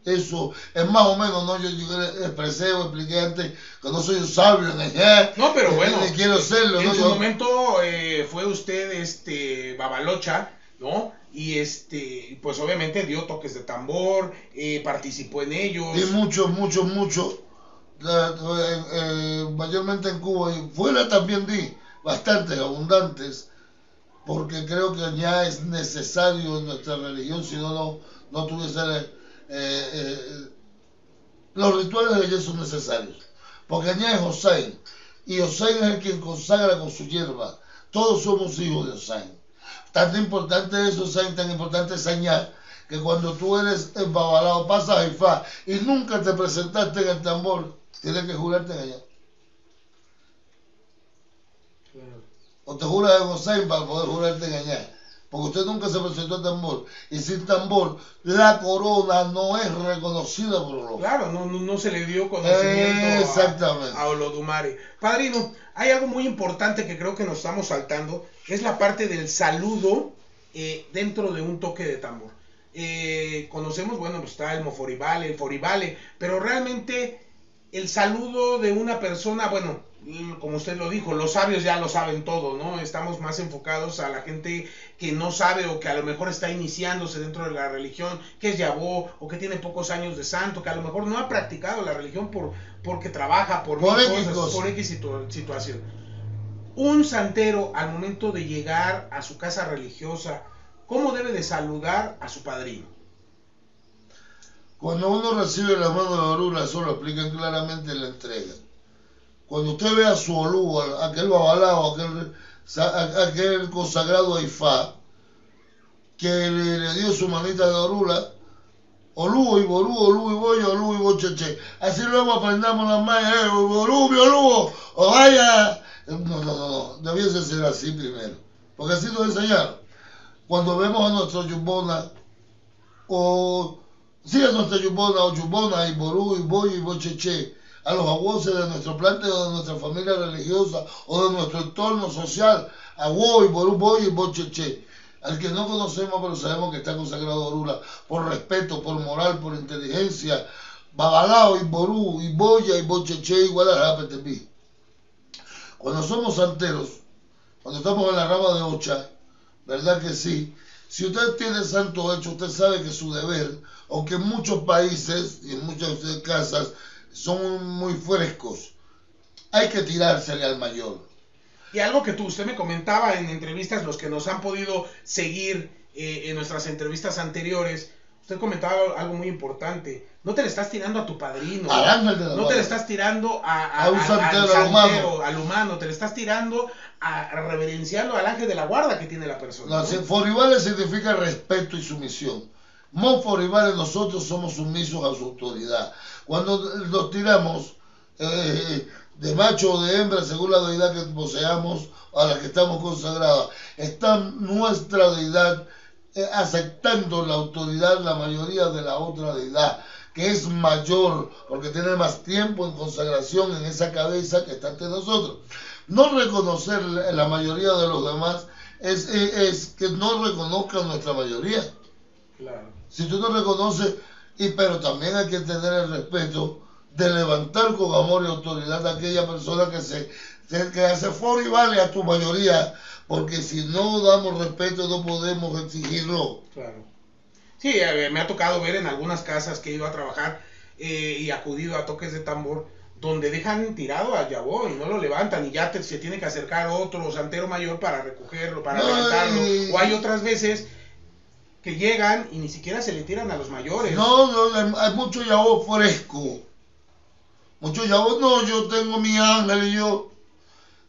Eso es más o menos, ¿no? Yo, yo expresé o expliqué antes que no soy un sabio en. No, pero bueno, ni quiero serlo, En ¿no? su Yo- momento eh, fue usted este Babalocha, ¿no? Y este, pues obviamente dio toques de tambor, eh, participó en ellos. Y mucho, mucho, mucho. Eh, mayormente en Cuba y fuera también di bastantes, abundantes, porque creo que ya es necesario en nuestra religión, si no, no, no tuviese. eh, eh, los rituales de ella son necesarios, porque allá es Hossein, y Hossein es el quien consagra con su hierba. Todos somos hijos de Hossein. Tan importante eso, Sain, tan importante señal, que cuando tú eres embabalado, pasas a Ifá y nunca te presentaste en el tambor, tienes que jurarte en allá. O te juras en Hossein para poder jurarte en allá. Porque usted nunca se presentó al tambor. Y sin tambor, la corona no es reconocida por los Claro, no, no, no se le dio conocimiento a- Exactamente. a, Olodumare. Padrino, hay algo muy importante que creo que nos estamos saltando, es la parte del saludo eh, dentro de un toque de tambor. Eh, conocemos, bueno, pues está el moforibale, el foribale, pero realmente el saludo de una persona, bueno, como usted lo dijo, los sabios ya lo saben todo, ¿no? Estamos más enfocados a la gente que no sabe o que a lo mejor está iniciándose dentro de la religión, que es yabó o que tiene pocos años de santo, que a lo mejor no ha practicado la religión por porque trabaja, por, Por X cosas, por X situ- situación. Un santero al momento de llegar a su casa religiosa, ¿cómo debe de saludar a su padrino? Cuando uno recibe la mano de Orula, eso lo explican claramente en la entrega. Cuando usted ve a su Olú, aquel babalao, aquel, aquel consagrado Ifá, que le, dio su manita de Orula, Olú y Ború, Olú y Boyo, Olú y Bocheche. Así luego aprendamos las mayas, eh, Olú, mi Olú, o vaya. No, no, no, no, debiese ser así primero. Porque así nos enseñaron. Cuando vemos a nuestro Yumbona, o sí a nuestra Yumbona, o Yumbona, y Ború, y Boyo, y Bocheche, a los aguoses de nuestro plante o de nuestra familia religiosa o de nuestro entorno social, a Wo, y Ború, Boyo, y Bocheche. Al que no conocemos, pero sabemos que está consagrado Orula, por respeto, por moral, por inteligencia, Babalao, y Ború, y Boya, y Bocheche, igual a Rapetepí. Cuando somos santeros, cuando estamos en la rama de Ocha, ¿verdad que sí? Si usted tiene santo hecho, usted sabe que su deber, aunque en muchos países y en muchas casas son muy frescos, hay que tirársele al mayor. Y algo que tú, usted me comentaba en entrevistas, los que nos han podido seguir eh, en nuestras entrevistas anteriores, usted comentaba algo muy importante. No te le estás tirando a tu padrino. Al ángel de la no te le estás tirando a, a- A un a- santero, al humano. santero, al humano. Te le estás tirando a, a reverenciando al ángel de la guarda que tiene la persona. No, ¿no? Foribales significa respeto y sumisión. Mon Foribales nosotros somos sumisos a su autoridad. Cuando nos tiramos eh, de macho o de hembra, según la deidad que poseamos, a la que estamos consagradas, está nuestra deidad eh, aceptando la autoridad la mayoría de la otra deidad, que es mayor, porque tiene más tiempo en consagración en esa cabeza que está ante nosotros. No reconocer la la mayoría de los demás es, es, es que no reconozcan nuestra mayoría. Claro. Si tú no reconoces, y pero también hay que tener el respeto de levantar con amor y autoridad a aquella persona que se que, hace foro y vale a tu mayoría, porque si no damos respeto no podemos exigirlo. Claro. Sí, me ha tocado ver en algunas casas que he ido a trabajar eh, y acudido a toques de tambor donde dejan tirado a Yabó y no lo levantan y ya te- se tiene que acercar otro santero mayor para recogerlo, para levantarlo. O hay otras veces que llegan y ni siquiera se le tiran a los mayores. No, no, hay- mucho yabo fresco. Mucho yabo, no, yo tengo mi ángel y yo.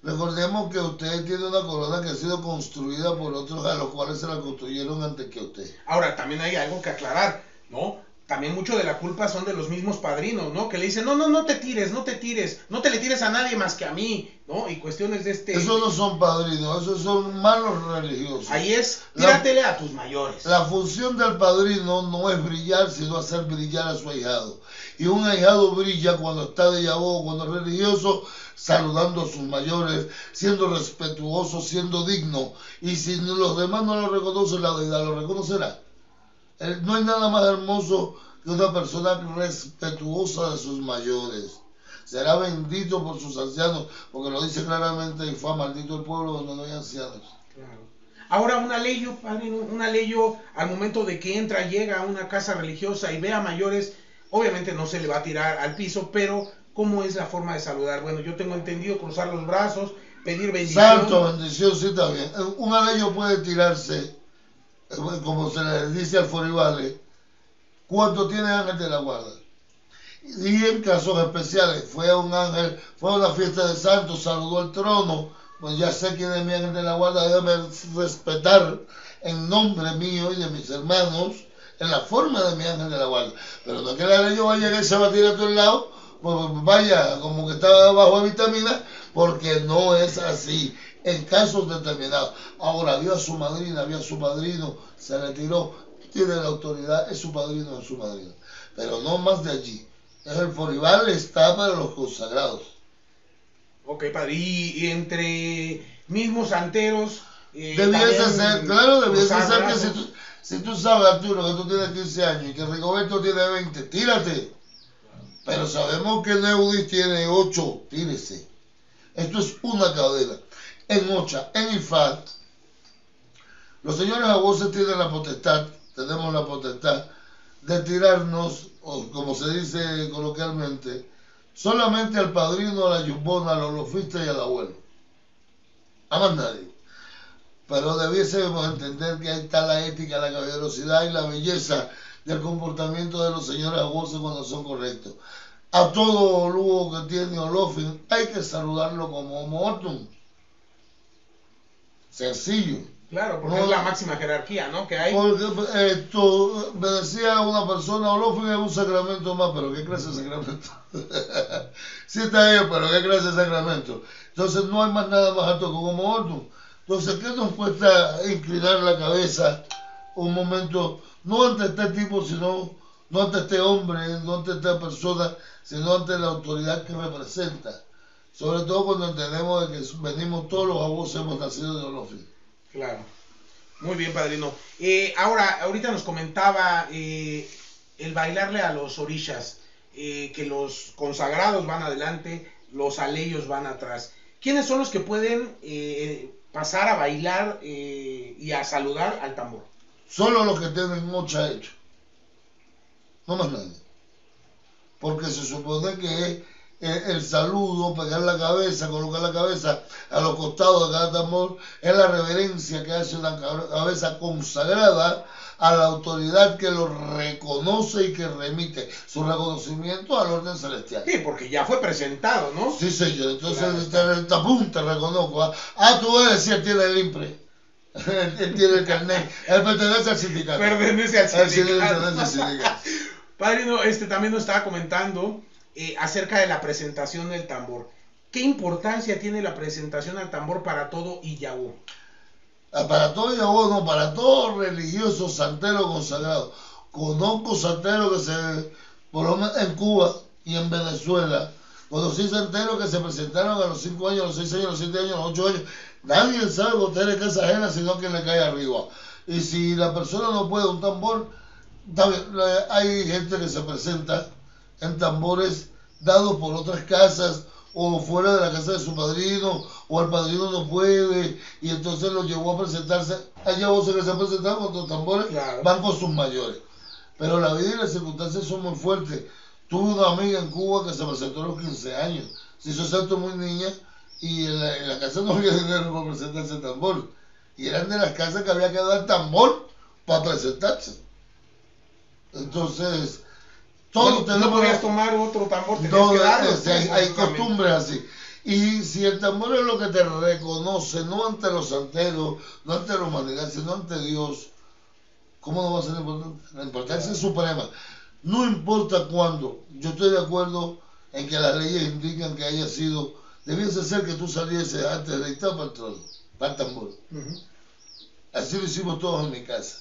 Recordemos que usted tiene una corona que ha sido construida por otros a los cuales se la construyeron antes que usted. Ahora, también hay algo que aclarar, ¿no? También mucho de la culpa son de los mismos padrinos, ¿no? Que le dicen, no, no, no te tires, no te tires, no te le tires a nadie más que a mí, ¿no? Y cuestiones de este... Esos no son padrinos, esos son malos religiosos. Ahí es, La- tíratele a tus mayores. La función del padrino no es brillar, sino hacer brillar a su ahijado. Y un ahijado brilla cuando está de yabó, cuando es religioso, saludando a sus mayores, siendo respetuoso, siendo digno. Y si los demás no lo reconocen, la deidad lo reconocerá. Eh, No hay nada más hermoso que una persona respetuosa de sus mayores. Será bendito por sus ancianos, porque lo dice claramente Ifá, maldito el pueblo donde no hay ancianos. Claro. Ahora una ley, padrino, una ley al momento de que entra, llega a una casa religiosa y ve a mayores, obviamente no se le va a tirar al piso, pero ¿cómo es la forma de saludar? Bueno, yo tengo entendido cruzar los brazos, pedir bendición. Santo, bendición, sí, está bien. Eh, Una de ellos puede tirarse, como se le dice al Foribale, cuando tiene ángel de la guarda. Y en casos especiales, fue a un ángel, fue a una fiesta de santos, saludó al trono, pues ya sé quién es mi ángel de la guarda, déjame respetar en nombre mío y de mis hermanos, en la forma de mi ángel de la guarda. Pero no que la ley vaya y se va a tirar a todos lados, pues vaya como que está bajo de vitamina, porque no es así en casos determinados. Ahora vio a su madrina, vio a su padrino, se retiró, tiene la autoridad, es su padrino, es su madrina. Pero no más de allí. El forival está para los consagrados. Ok, padre. Y, entre mismos santeros. eh, Debiese ser, claro, debiese ser que si tú, si tú sabes, Arturo, que tú tienes 15 años y que Rigoberto tiene 20, tírate. Pero sabemos que Neudis tiene 8, tírese. Esto es una cadena. En Ocha, en Ifat, los señores abuesos tienen la potestad, tenemos la potestad de tirarnos, o como se dice coloquialmente, solamente al padrino, a la yumbona, al olofista y al abuelo. A más nadie. Pero debiésemos entender que ahí está la ética, la caballerosidad y la belleza del comportamiento de los señores abuesos cuando son correctos. A todo lugo que tiene Olofin hay que saludarlo como Homo Hortum. Sencillo. Claro, porque No. es la máxima jerarquía, ¿no? Que hay. Porque esto, me decía una persona, Olofin es un sacramento más, pero ¿qué clase de sacramento? sí está bien, pero ¿qué clase de sacramento? Entonces no hay más nada más alto que Homo Hortum. Entonces, ¿qué nos cuesta inclinar la cabeza un momento, no ante este tipo, sino, no ante este hombre, no ante esta persona, sino ante la autoridad que representa? Sobre todo cuando entendemos de que venimos todos los abusos, hemos nacido de Olofin. Claro. Muy bien, padrino. Eh, ahora, ahorita nos comentaba eh, el bailarle a los orishas, eh, que los consagrados van adelante, los aleyos van atrás. ¿Quiénes son los que pueden eh, pasar a bailar y a saludar al tambor? Solo los que tienen mocha hecho. No más nadie. Porque se supone que es el saludo, pegar la cabeza, colocar la cabeza a los costados de cada tambor, es la reverencia que hace una cabe- cabeza consagrada a la autoridad que lo reconoce y que remite su reconocimiento al orden celestial. Sí, porque ya fue presentado, ¿no? Sí, señor. Entonces, Claro. te, te, tapum, te reconozco. ¿ah? Ah, tú eres, sí, él tiene el IMPRE. él tiene el carnet. Él pertenece al sindicato. Pertenece al sí sindicato. pertenece al sindicato. Padrino, este también nos estaba comentando eh, acerca de la presentación del tambor. ¿Qué importancia tiene la presentación al tambor para todo Iyaú? Ah, Para todo Yahweh, no, para todo religioso santero consagrado. Conozco santeros que se, por en Cuba y en Venezuela, conocí santeros que se presentaron a los 5 años, a los 6 años, a los 7 años, a los 8 años. Nadie sabe botar en casa ajena, sino que le cae arriba. Y si la persona no puede un tambor, bien, le- hay gente que se presenta en tambores dados por otras casas o fuera de la casa de su padrino o el padrino no puede y entonces lo llevó a presentarse. Hay voces que se han presentado con los tambores, Claro. van con sus mayores. Pero la vida y las circunstancias son muy fuertes. Tuve una amiga en Cuba que se presentó a los 15 años, se hizo santo muy niña y en la, en la casa no había dinero para presentarse el tambor. Y eran de las casas que había que dar tambor para presentarse. Entonces, todos no, tenemos no podías tomar otro tambor, no, que darlo. es- hay, hay costumbres así. Y si el tambor es lo que te reconoce, no ante los santeros, no ante la humanidad, sino ante Dios, ¿cómo no va a ser importante? La importancia es suprema. No importa cuándo, yo estoy de acuerdo en que las leyes indican que haya sido, debiese ser que tú salieses antes de dictar para el trono, para el tambor. Así lo hicimos todos en mi casa.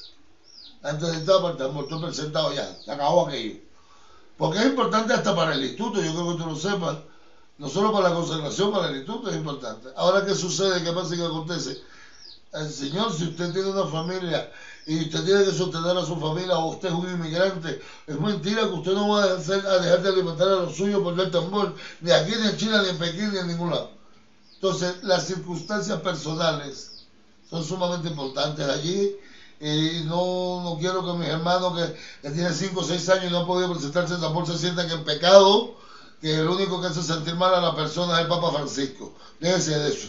Antes de estar para el tambor, estoy presentado ya, se acabó aquello. Porque es importante hasta para el instituto, yo creo que tú lo sepas. No solo para la consagración, para el instituto es importante. Ahora, ¿qué sucede? ¿Qué pasa y qué acontece? El Señor, si usted tiene una familia y usted tiene que sostener a su familia o usted es un inmigrante, es mentira que usted no va a dejar, a dejar de alimentar a los suyos por el tambor, ni aquí, ni en China, ni en Pekín, ni en ningún lado. Entonces, las circunstancias personales son sumamente importantes allí. Y no, no quiero que mis hermanos que, que tienen 5 o 6 años y no han podido presentarse el tambor se sientan que en pecado, que el único que hace sentir mal a la persona es el Papa Francisco. Déjese de eso.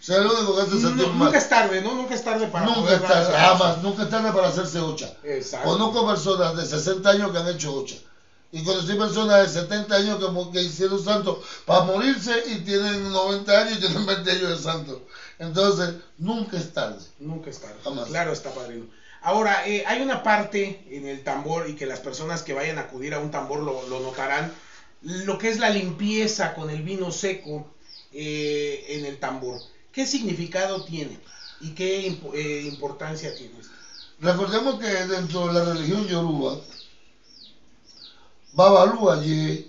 O sea, el único que hace sentir mal. nunca es tarde, ¿no? Nunca es tarde para Nunca es tarde, jamás, nunca es tarde para hacerse ocha. Exacto. Conozco personas de 60 años que han hecho ocha. Y conocí personas de 70 años que, que hicieron santos para morirse y tienen 90 años y tienen 20 años de santos. Entonces, nunca es tarde. Nunca es tarde. Jamás. Claro está, padrino. Ahora, eh, hay una parte en el tambor y que las personas que vayan a acudir a un tambor lo, lo notarán, lo que es la limpieza con el vino seco eh, en el tambor. ¿Qué significado tiene y qué impo- eh, importancia tiene esto? Recordemos que dentro de la religión yoruba, Babalu Aye,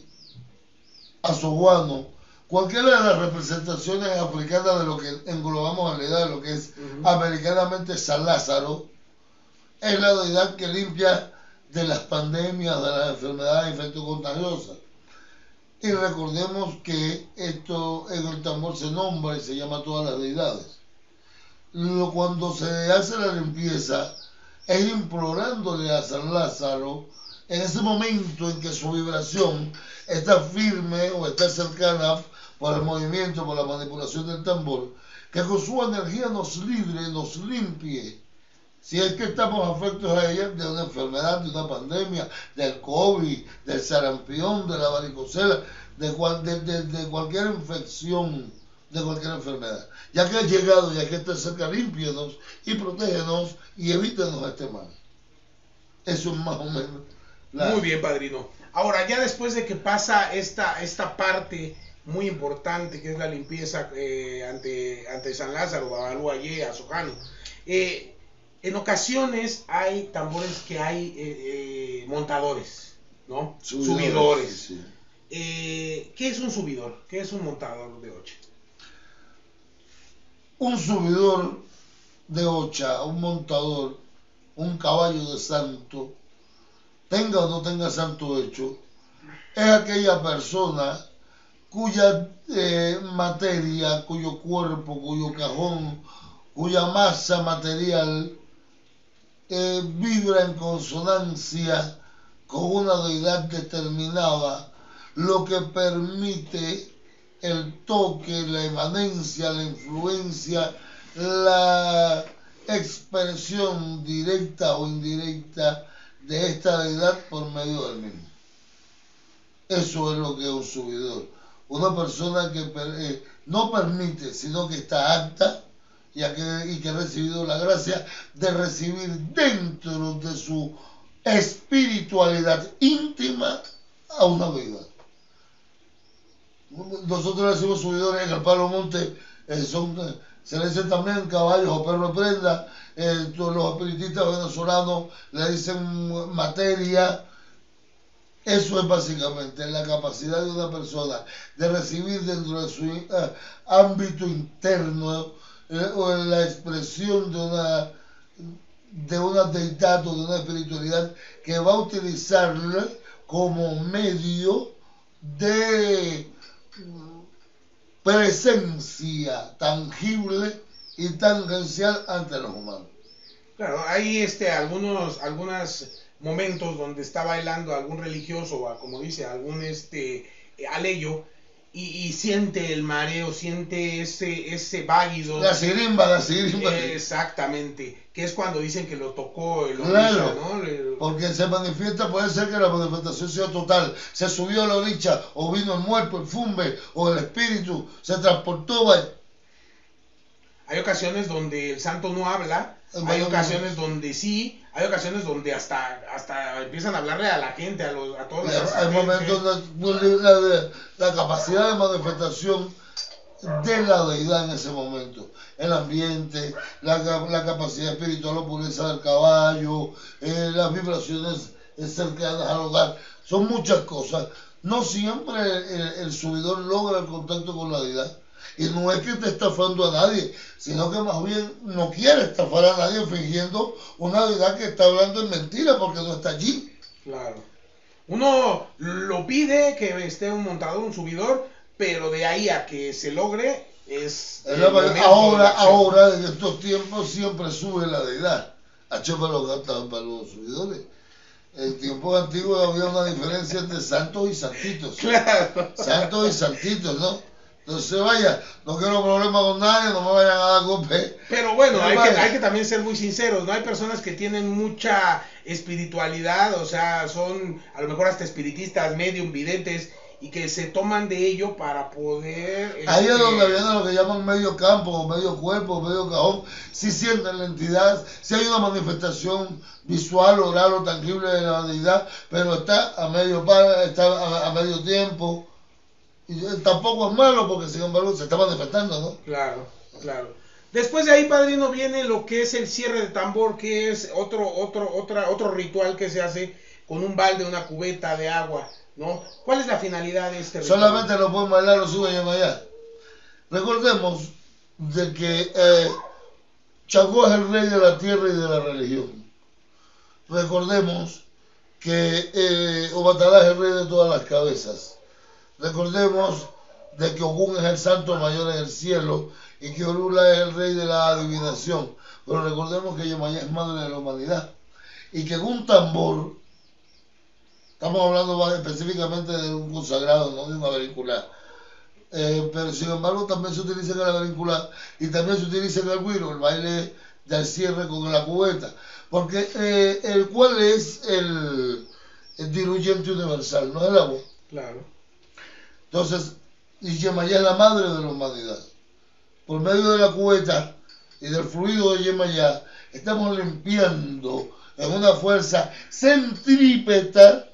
Asoguano, cualquiera de las representaciones africanas de lo que englobamos en realidad de lo que es americanamente San Lázaro, es la deidad que limpia de las pandemias, de las enfermedades infectocontagiosas. Y recordemos que esto en el tambor se nombra y se llama todas las deidades. Lo- cuando se hace la limpieza, es implorándole a San Lázaro en ese momento en que su vibración está firme o está cercana por el movimiento, por la manipulación del tambor, que con su energía nos libre, nos limpie. Si es que estamos afectos a ella de una enfermedad, de una pandemia, del COVID, del sarampión, de la varicocela, de, cual- de- de- de cualquier infección, de cualquier enfermedad. Ya que ha llegado, ya que está cerca, límpienos y protégenos y evítenos este mal. Eso es más o menos. la- Muy bien, padrino. Ahora, ya después de que pasa esta, esta parte muy importante que es la limpieza eh, ante, ante San Lázaro, Babalú Aye, Azojano, eh, en ocasiones hay tambores que hay eh, eh, montadores, ¿no? Subidores. sí. ¿Qué es un subidor? ¿Qué es un montador de ocho? un subidor de ocha, un montador, un caballo de santo, tenga o no tenga santo hecho, es aquella persona cuya eh, materia, cuyo cuerpo, cuyo cajón, cuya masa material eh, vibra en consonancia con una deidad determinada, lo que permite el toque, la emanencia, la influencia, la expresión directa o indirecta de esta deidad por medio del mismo. Eso es lo que es un subidor. Una persona que eh, no permite, sino que está apta y, y que ha recibido la gracia de recibir dentro de su espiritualidad íntima a una deidad. Nosotros le decimos subidores en el Palo Monte, eh, son, eh, se le dicen también caballos o perros prenda, los espiritistas venezolanos le dicen materia. Eso es básicamente la capacidad de una persona de recibir dentro de su eh, ámbito interno eh, o en la expresión de una de una deidad o de una espiritualidad que va a utilizarla como medio de presencia tangible y tangencial ante los humanos. Claro, hay este, algunos, algunos momentos donde está bailando algún religioso, o como dice, algún este, aleyo, y, y siente el mareo, siente ese, ese váguido. La sirimba, la sirimba. Exactamente, que es cuando dicen que lo tocó el Claro. orisha, ¿no? Porque se manifiesta, puede ser que la manifestación sea total. Se subió la oricha, o vino el muerto, el fumbe, o el espíritu, se transportó. Hay ocasiones donde el santo no habla, hay ocasiones donde sí, hay ocasiones donde hasta, hasta empiezan a hablarle a la gente, a, los, a todos los Hay momentos donde la, la- la capacidad de manifestación de la deidad en ese momento. El ambiente, la, la capacidad espiritual o pureza del caballo, eh, las vibraciones cercanas al hogar. Son muchas cosas. No siempre el, el subidor logra el contacto con la deidad. Y no es que esté estafando a nadie, sino que más bien no quiere estafar a nadie fingiendo una deidad que está hablando en mentira porque no está allí. Claro. Uno lo pide que esté un montador, un subidor, pero de ahí a que se logre es. Es momento de ahora, ahora, en estos tiempos siempre sube la deidad. Hacho para los gatos, para los subidores. En tiempos antiguos había una diferencia entre santos y santitos. Claro. Santos y santitos, ¿no? Entonces vaya, no quiero problemas con nadie, no me vayan a dar golpe. Pero bueno, hay que, vaya. hay que también ser muy sinceros, ¿no? Hay personas que tienen mucha espiritualidad, o sea, son a lo mejor hasta espiritistas, medium, videntes, y que se toman de ello para poder... Ahí es este, donde viene lo que llaman medio campo, medio cuerpo, medio cajón. Si sienten la entidad, si hay una manifestación visual, oral o tangible de la deidad, pero está a medio par, está a, a medio tiempo. Y eh, tampoco es malo porque sin embargo se está manifestando, ¿no? Claro, claro. Después de ahí, padrino, viene lo que es el cierre de tambor, que es otro, otro, otra, otro ritual que se hace con un balde, una cubeta de agua, ¿no? ¿Cuál es la finalidad de este ritual? Solamente lo pueden bailar los sube y allá. Recordemos de que eh, Changó es el rey de la tierra y de la religión. Recordemos que eh, Obatalá es el rey de todas las cabezas. Recordemos de que Ogún es el santo mayor en el cielo y que Orula es el rey de la adivinación. Pero recordemos que Yemayá es madre de la humanidad y que un tambor Estamos hablando específicamente de un consagrado, no de una auricular. Eh, pero sin embargo también se utiliza en la auricular y también se utiliza en el guiro, el baile del cierre con la cubeta. Porque eh, el cual es el, el diluyente universal, no es el agua. Claro. Entonces, y Yemayá es la madre de la humanidad. Por medio de la cubeta y del fluido de Yemayá, estamos limpiando en una fuerza centrípeta,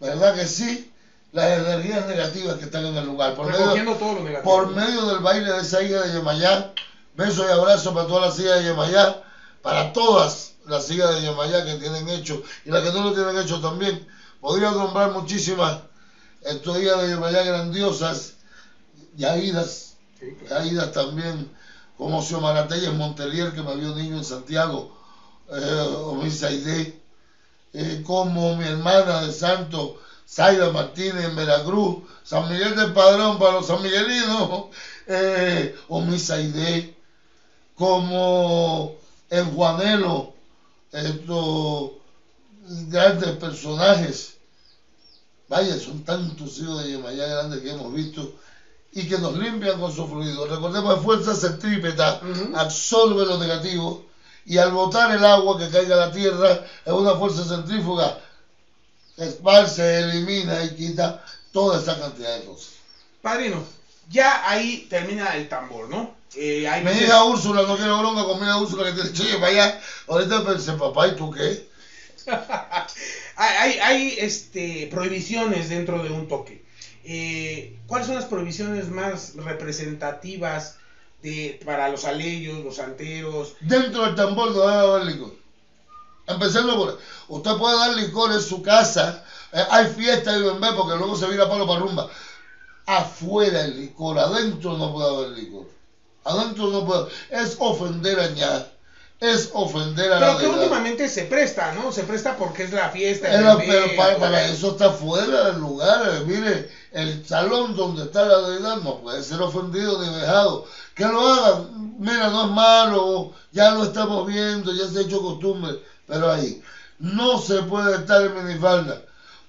¿verdad que sí? Las energías negativas que están en el lugar. Por medio, todo lo negativo. por medio del baile de esa hija de Yemayá, besos y abrazos para todas las hijas de Yemayá, para todas las hijas de Yemayá que tienen hecho y las que no lo tienen hecho también. Podría nombrar muchísimas estos hijas de Yemayá grandiosas, Yaídas, Sí, claro. Yaídas también, como Xiomara Telles Montelier, que me vio niño en Santiago, eh, o mi Saidé, eh, como mi hermana de Santo, Zaida Martínez en Veracruz, San Miguel del Padrón para los sanmiguelinos, eh, o mi Saidé, como en Juanelo, estos grandes personajes. Vaya, son tantos hijos de Yemayá grandes que hemos visto y que nos limpian con su fluido. Recordemos que fuerza centrípeta absorbe lo negativo y al botar el agua que caiga a la tierra es una fuerza centrífuga esparce, elimina y quita toda esa cantidad de cosas. Padrino, ya ahí termina el tambor, ¿no? Eh, hay veces- hija Úrsula no quiere bronca con mi Úrsula que te dice, oye, vaya, ahorita pensé, papá, ¿y tú qué? hay, este, prohibiciones dentro de un toque. Eh, ¿Cuáles son las prohibiciones más representativas de, para los aleyos, los santeros? Dentro del tambor no debe haber licor. Empecemos por Usted puede dar licor en su casa. eh, hay fiesta y bembé porque luego se vira palo para rumba. Afuera el licor, adentro no puede haber licor. Adentro no puede. Es ofender a ña. Es ofender a Pero la que deidad. últimamente se presta, ¿no? Se presta porque es la fiesta. Era- bebé, pero para, eso está fuera del lugar. eh, Mire, el salón donde está la deidad no puede ser ofendido ni dejado. Que lo hagan. Mira, no es malo. Ya lo estamos viendo, ya se ha hecho costumbre. Pero ahí no se puede estar en minifalda.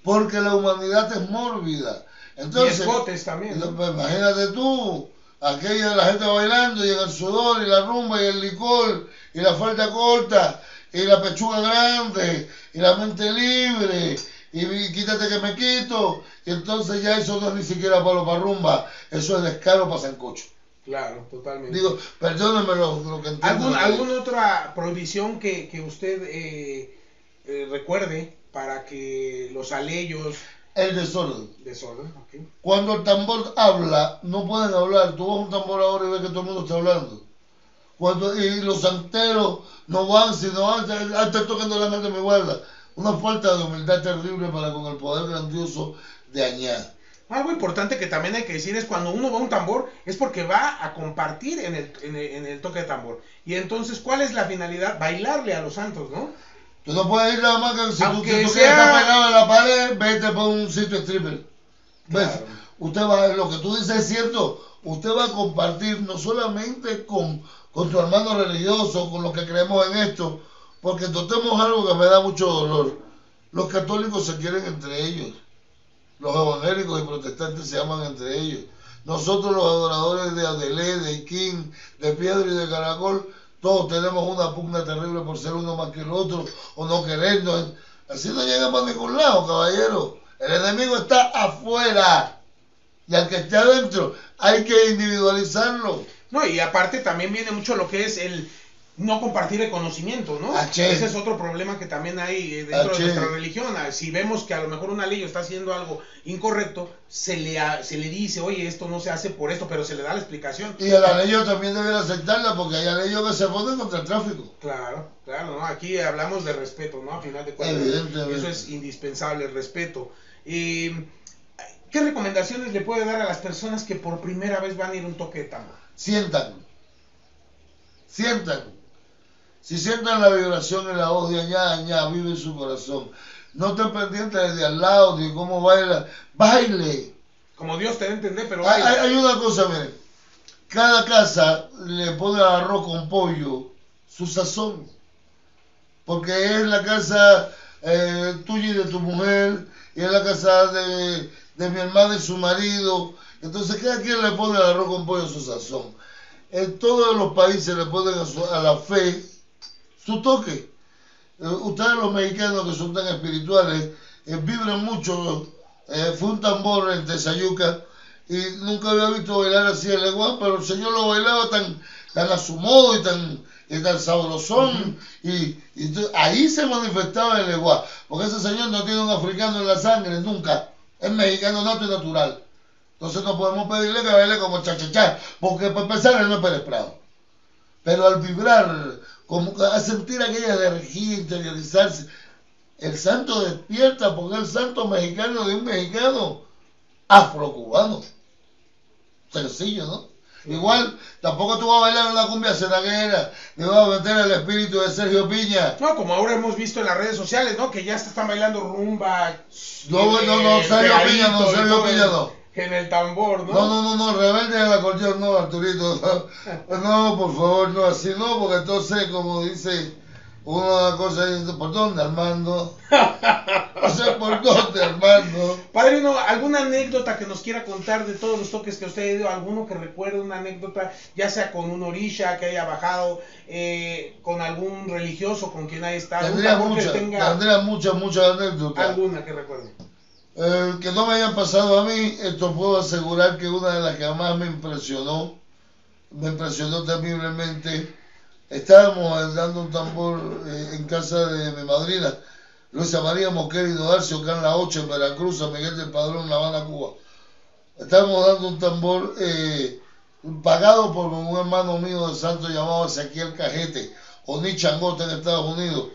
Porque la humanidad es mórbida. y Entonces, escotes también. ¿no? pues, imagínate tú, aquella de la gente bailando y el sudor y la rumba y el licor y la falda corta y la pechuga grande y la mente libre y, quítate que me quito y entonces ya eso no es ni siquiera palo para rumba, eso es descaro para sancocho. Claro, totalmente. Digo, perdónenme lo, lo que entiendo. ¿Algún, ¿Alguna otra prohibición que, que usted eh, eh, recuerde para que los aleyos El desorden. desorden? ok. Cuando el tambor habla, no pueden hablar. Tú vas a un tambor ahora y ves que todo el mundo está hablando. Cuando, y los santeros no van, sino van, ah, estoy tocando la mente mi guarda. Una falta de humildad terrible para con el poder grandioso de Añá. Algo importante que también hay que decir es cuando uno va a un tambor es porque va a compartir en el, en el, en el toque de tambor. Y entonces, ¿cuál es la finalidad? Bailarle a los santos, ¿no? Tú no puedes ir nada más que si tú, Aunque tú sea- quieres estar pegado en la pared, vete por un sitio stripper. ¿Ves? Claro. Usted va, lo que tú dices es cierto, usted va a compartir no solamente con, con tu hermano religioso, con los que creemos en esto, porque tratemos algo que me da mucho dolor. Los católicos se quieren entre ellos. Los evangélicos y protestantes se aman entre ellos. nosotros los adoradores de Adelé, de Iquín, de Piedra y de Caracol, todos tenemos una pugna terrible por ser uno más que el otro o no querernos. Así no llegamos a ningún lado, caballero. El enemigo está afuera y al que esté adentro hay que individualizarlo. No, y aparte también viene mucho lo que es el no compartir el conocimiento, ¿no? Aché. Ese es otro problema que también hay eh, dentro Aché. de nuestra religión. Ah, Si vemos que a lo mejor una ley está haciendo algo incorrecto, se le, se le dice, oye, esto no se hace por esto, pero se le da la explicación. Y a la ley también deben aceptarla porque hay leyes que se ponen contra el tráfico. Claro, claro, ¿no? Aquí hablamos de respeto, ¿no? A final de cuentas, Evidentemente. eso es indispensable, el respeto. Y, ¿Qué recomendaciones le puede dar a las personas que por primera vez van a ir a un toque de tambor? Sientan. Sientan. Si sientan la vibración en la voz de añá, añá, vive en su corazón. No estén pendientes de al lado, de cómo baila. Baile. Como Dios te a entender, pero hay- hay una cosa, miren. Cada casa le pone arroz con pollo su sazón. Porque es la casa eh, tuya y de tu mujer, y es la casa de, de mi hermana y su marido. Entonces cada quien le pone el arroz con pollo su sazón. En todos los países le ponen a, su- a la fe su toque. Eh, ustedes los mexicanos que son tan espirituales eh, vibran mucho. Eh, fue un tambor en Tezayuca y nunca había visto bailar así el leguán, pero el señor lo bailaba tan, tan a su modo y tan, y tan sabrosón. y, y tu- ahí se manifestaba el leguán, porque ese señor no tiene un africano en la sangre, nunca. Es mexicano nato y natural. Entonces no podemos pedirle que baile como cha-cha-cha, porque para empezar él no es Pérez Prado. Pero al vibrar, como a sentir aquella energía, interiorizarse, el santo despierta porque el santo mexicano de un mexicano afrocubano. Sencillo, ¿no? Igual, tampoco tú vas a bailar una cumbia cenaguera, ni vas a meter el espíritu de Sergio Piña. No, como ahora hemos visto en las redes sociales, ¿no? Que ya se están bailando rumba. No, eh, no, no, Sergio pegadito Piña no, Sergio Piña el- En el tambor, ¿no? No, no, no, no, rebelde del acordeón, no, Arturito. No, no, por favor, no, así no, porque entonces, como dice una cosa, dice, ¿por dónde, Armando? O sea, ¿por dónde, Armando? Padrino, ¿alguna anécdota que nos quiera contar de todos los toques que usted ha ido? ¿Alguno que recuerde una anécdota, ya sea con un orisha que haya bajado, eh, con algún religioso con quien haya estado? Tendría muchas, tenga tendría muchas, muchas anécdotas. alguna que recuerde. Eh, que no me hayan pasado a mí, esto puedo asegurar que una de las que más me impresionó, me impresionó terriblemente, estábamos dando un tambor eh, en casa de mi madrina, Luisa María Mosquera y Dodarcio, acá en la 8 en Veracruz, San Miguel del Padrón, La Habana, Cuba. Estábamos dando un tambor eh, pagado por un hermano mío de santo llamado Ezequiel Cajete, o ni Changote en Estados Unidos.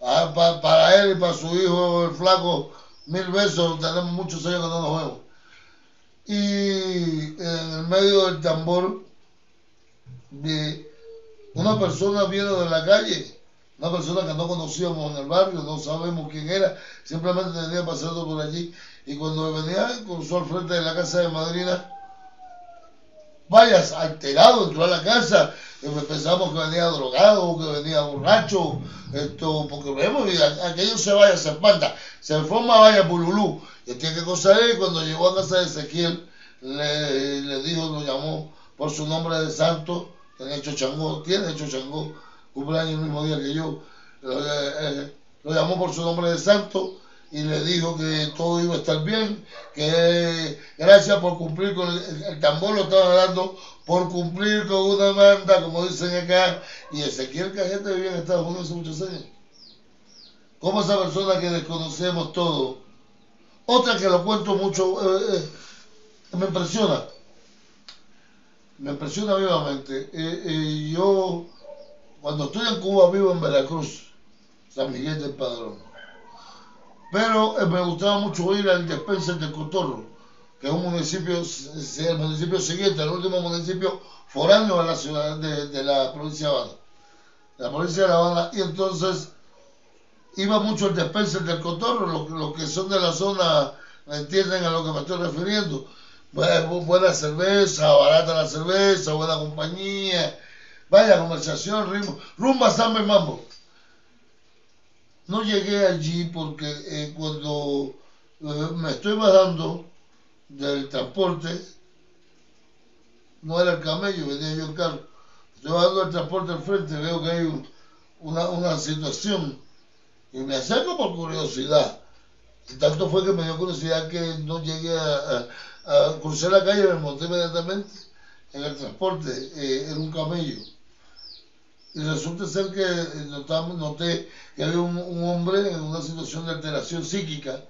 Ah, pa- para él y para su hijo, el flaco, mil besos, tenemos muchos años que no nos vemos. Y en el medio del tambor, de una persona viene de la calle, una persona que no conocíamos en el barrio, no sabemos quién era, simplemente venía pasando por allí. Y cuando venía, cruzó al frente de la casa de madrina, vayas alterado, entró a la casa, y pensamos que venía drogado, que venía borracho, esto, porque vemos, y aquello se vaya, se espanta, se forma vaya pululú, y tiene que cosa es, cuando llegó a casa de Ezequiel, le, le dijo, lo llamó por su nombre de santo, tiene hecho changó, tiene hecho changó, cumpleaños el mismo día que yo, eh, eh, lo llamó por su nombre de santo, y le dijo que todo iba a estar bien, que gracias por cumplir con el, el tambor lo estaba dando por cumplir con una manda, como dicen acá, y Ezequiel Cajete vivía en Estados Unidos hace muchos años. Como esa persona que desconocemos todo, otra que lo cuento mucho, eh, eh, me impresiona, me impresiona vivamente. Eh, yo, cuando estoy en Cuba, vivo en Veracruz, San Miguel del Padrón. Pero eh, me gustaba mucho ir al Despenser del Cotorro, que es un municipio, el municipio siguiente, el último municipio foráneo de la ciudad de, la provincia de Habana. La provincia de La Habana. Y entonces iba mucho al Despenser del Cotorro, los lo que son de la zona, entienden a lo que me estoy refiriendo. Bu- Buena cerveza, barata la cerveza, buena compañía, vaya conversación, ritmo, rumba, samba y mambo. No llegué allí porque eh, cuando eh, me estoy bajando del transporte, no era el camello, venía yo en carro. Estoy bajando el transporte al frente, veo que hay un- una, una situación y me acerco por curiosidad. Y tanto fue que me dio curiosidad que no llegué a, a, a cruzar la calle, me monté inmediatamente en el transporte, eh, en un camello. Y resulta ser que eh, notamos- noté que había un, hombre en una situación de alteración psíquica.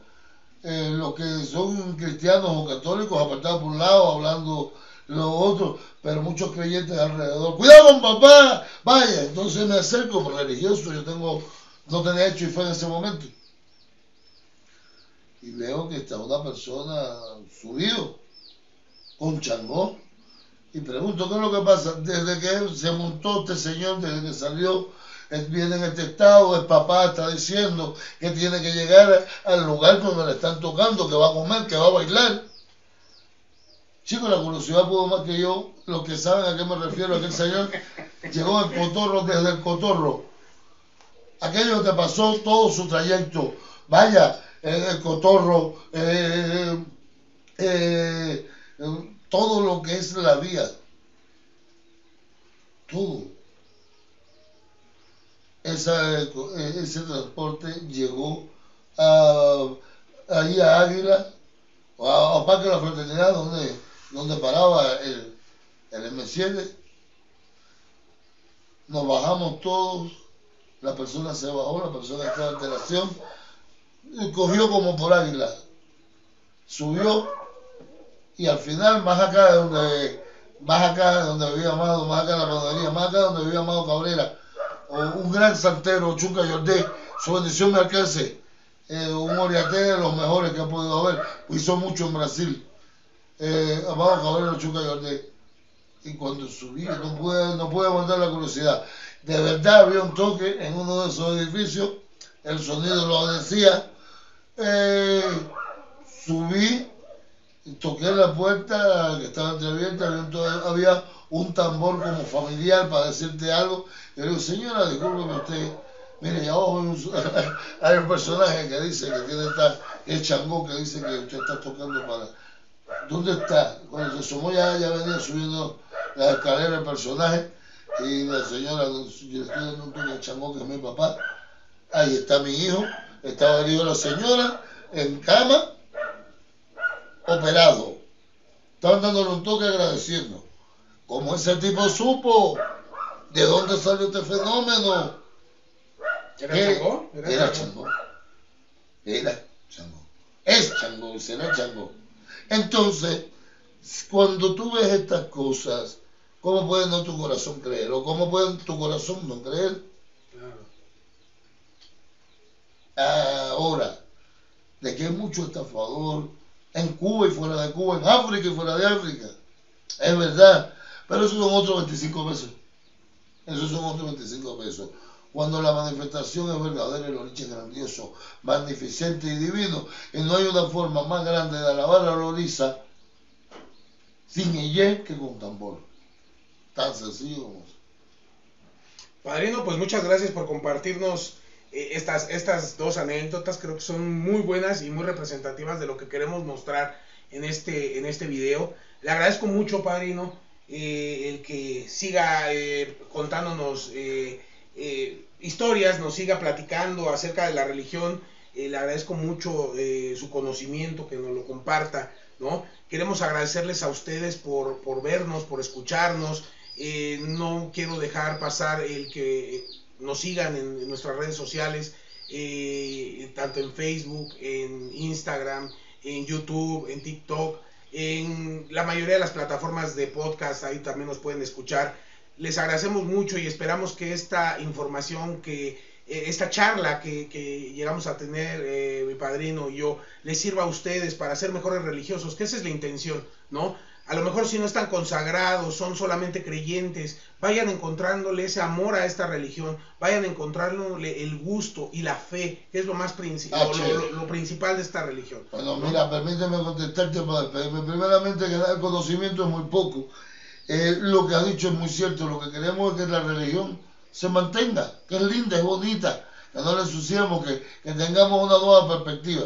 Eh, los que son cristianos o católicos apartados por un lado, hablando lo otro, pero muchos creyentes alrededor. Cuidado con papá, vaya. Entonces me acerco por religioso, yo tengo, no tenía hecho y fue en ese momento. Y veo que está una persona subido, con changó. Y pregunto, ¿qué es lo que pasa? Desde que se montó este señor, desde que salió, viene en este estado, el papá está diciendo que tiene que llegar al lugar donde le están tocando, que va a comer, que va a bailar. Chicos, la curiosidad pudo más que yo, los que saben a qué me refiero, aquel señor llegó al cotorro desde el cotorro. Aquello que pasó todo su trayecto. Vaya, el cotorro, eh, eh, eh, todo lo que es la vía. Todo. Esa, ese transporte llegó a, ahí a Águila, a, a Parque de la Fraternidad, donde, donde paraba el, el M7. Nos bajamos todos, la persona se bajó, la persona estaba en alteración, y cogió como por águila, subió y al final más acá de donde más acá de donde vivía Amado, más acá la panadería, más acá de donde vivía Amado Cabrera, un gran santero, Chuca Yordé, su bendición me alcance, eh, un oriate de los mejores que ha podido haber, hizo mucho en Brasil, eh, Amado Cabrera, Chuca Yordé, y cuando subí, no pude, no pude aguantar la curiosidad, de verdad había un toque en uno de esos edificios, el sonido lo decía, eh, subí, toqué la puerta que estaba entreabierta, había un, tambor como familiar para decirte algo. Y le digo, señora, discúlpeme usted, mire, ya abajo hay un, personaje que dice que tiene esta, el changó que dice que usted está tocando para... ¿Dónde está? Cuando se asomó ya, ya venía subiendo la escalera el personaje y la señora, yo estoy dando un al changó que es mi papá. Ahí está mi hijo, estaba herido la señora en cama, operado. Estaban dándole un toque agradeciendo. Como ese tipo supo de dónde salió este fenómeno. ¿Era ¿Qué? Changó? Era Changó. Era Changó. Es Changó será Changó. Entonces, cuando tú ves estas cosas, ¿cómo puede no tu corazón creer? ¿O cómo puede tu corazón no creer? Claro. Ahora, de que hay mucho estafador en Cuba y fuera de Cuba, en África y fuera de África. Es verdad, pero esos son otros 25 pesos. Esos son otros 25 pesos. Cuando la manifestación es verdadera, el origen grandioso, magnificente y divino, y no hay una forma más grande de alabar a Lorisa sin ella que con tambor. Tan sencillo como eso. Padrino, pues muchas gracias por compartirnos estas, estas dos anécdotas. Creo que son muy buenas y muy representativas de lo que queremos mostrar en este, en este video. Le agradezco mucho, Padrino, eh, el que siga eh, contándonos eh, eh, historias, nos siga platicando acerca de la religión. Eh, le agradezco mucho eh, su conocimiento, que nos lo comparta, ¿no? Queremos agradecerles a ustedes por, por vernos, por escucharnos. Eh, no quiero dejar pasar el que nos sigan en, nuestras redes sociales, eh, tanto en Facebook, en Instagram, en YouTube, en TikTok, en la mayoría de las plataformas de podcast, ahí también nos pueden escuchar. Les agradecemos mucho y esperamos que esta información, que eh, esta charla que, que llegamos a tener eh, mi padrino y yo, les sirva a ustedes para ser mejores religiosos, que esa es la intención, ¿no? A lo mejor si no están consagrados, son solamente creyentes, vayan encontrándole ese amor a esta religión, vayan encontrándole el gusto y la fe, que es lo más princi- Ah, lo- chévere. lo, lo principal de esta religión. Bueno, mira, permíteme contestarte para despedirme. Primeramente, que el conocimiento es muy poco. Eh, lo que ha dicho es muy cierto. Lo que queremos es que la religión se mantenga, que es linda, es bonita, que no la ensuciemos, que, que tengamos una nueva perspectiva.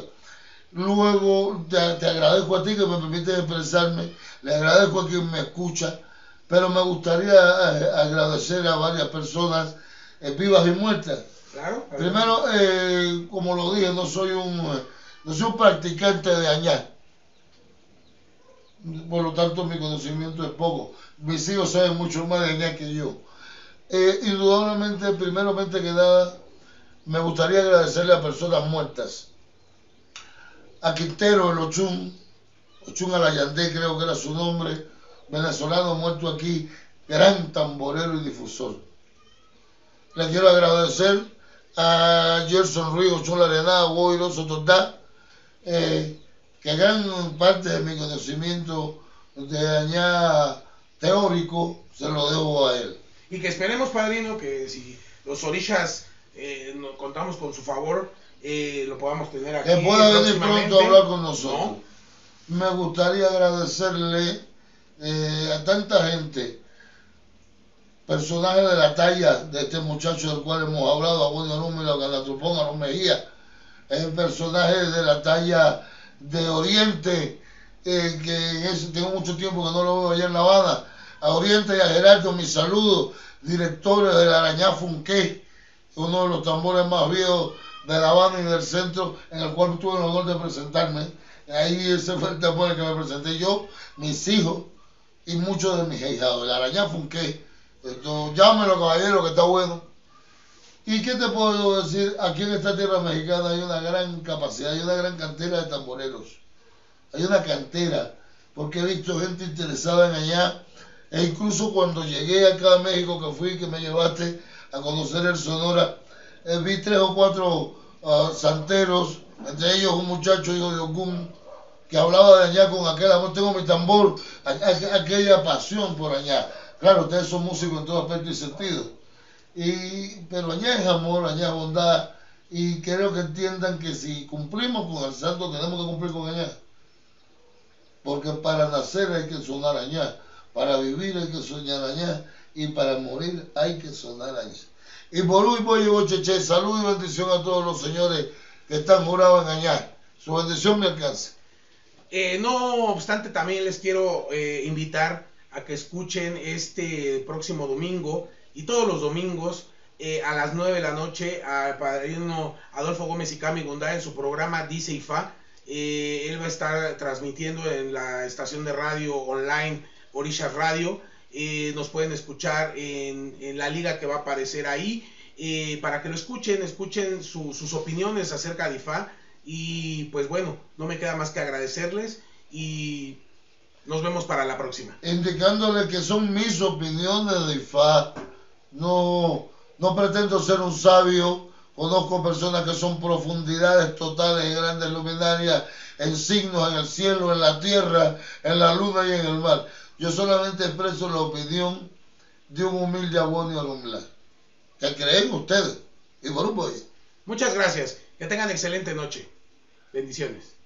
Luego, te, te agradezco a ti que me permites expresarme, le agradezco a quien me escucha, pero me gustaría eh, agradecer a varias personas eh, vivas y muertas. Claro. Primero, eh, como lo dije, no soy un, no soy un practicante de añar. Por lo tanto, mi conocimiento es poco. Mis hijos saben mucho más de añar que yo. Indudablemente, primeramente que nada, me gustaría agradecerle a personas muertas. A Quintero, el Ochun, Ochun Alayandé creo que era su nombre, venezolano muerto aquí, gran tamborero y difusor. Le quiero agradecer a Gerson Ruiz, Ochun Larená, Guairo, Sototá, eh, que gran parte de mi conocimiento de añá teórico se lo debo a él. Y que esperemos, padrino, que si los orishas eh, contamos con su favor, eh, lo podamos tener aquí. Que pueda venir pronto a hablar con nosotros. ¿no? Me gustaría agradecerle eh, a tanta gente, personajes de la talla de este muchacho del cual hemos hablado, a Bonio Número, a Galatropón, a Los Mejía, eh, personajes de la talla de Oriente, eh, que ese, tengo mucho tiempo que no lo veo allá en La Habana, a Oriente y a Gerardo, mis saludos, directores de la Arañá Funqué, uno de los tambores más viejos de La Habana y del centro, en el cual tuve el honor de presentarme. Ahí ese fue el tambor en el que me presenté yo, mis hijos y muchos de mis hijados. La Arañá Funqué, esto, llámelo caballero que está bueno. ¿Y qué te puedo decir? Aquí en esta tierra mexicana hay una gran capacidad, hay una gran cantera de tamboreros. Hay una cantera, porque he visto gente interesada en allá. E incluso cuando llegué acá a México, que fui, que me llevaste a conocer el Sonora, eh, vi tres o cuatro ah, santeros, entre ellos un muchacho hijo de Ogún, que hablaba de allá con aquel amor, tengo mi tambor, aquella pasión por allá. Claro, ustedes son músicos en todo aspecto y sentido. Y, pero allá es amor, allá es bondad. Y creo que entiendan que si cumplimos con el santo, tenemos que cumplir con allá. Porque para nacer hay que sonar allá, para vivir hay que soñar allá, y para morir hay que sonar allá. Y por voy a cheche, salud y bendición a todos los señores que están jurados en allá. Su bendición me alcance. Eh, no obstante, también les quiero eh, invitar a que escuchen este próximo domingo y todos los domingos eh, a las 9 de la noche al padrino Adolfo Gómez y Cami Gundá en su programa Dice IFA. Eh, él va a estar transmitiendo en la estación de radio online Orishas Radio. Eh, nos pueden escuchar en, en la liga que va a aparecer ahí. eh, para que lo escuchen, escuchen su- sus opiniones acerca de IFA. Y pues bueno, no me queda más que agradecerles y nos vemos para la próxima. indicándole que son mis opiniones de IFA. No, no pretendo ser un sabio. Conozco personas que son profundidades totales y grandes luminarias en signos en el cielo, en la tierra, en la luna y en el mar. Yo solamente expreso la opinión de un humilde abonio alumna. Que creen ustedes. Y por un boy. Muchas gracias. Que tengan excelente noche. Bendiciones.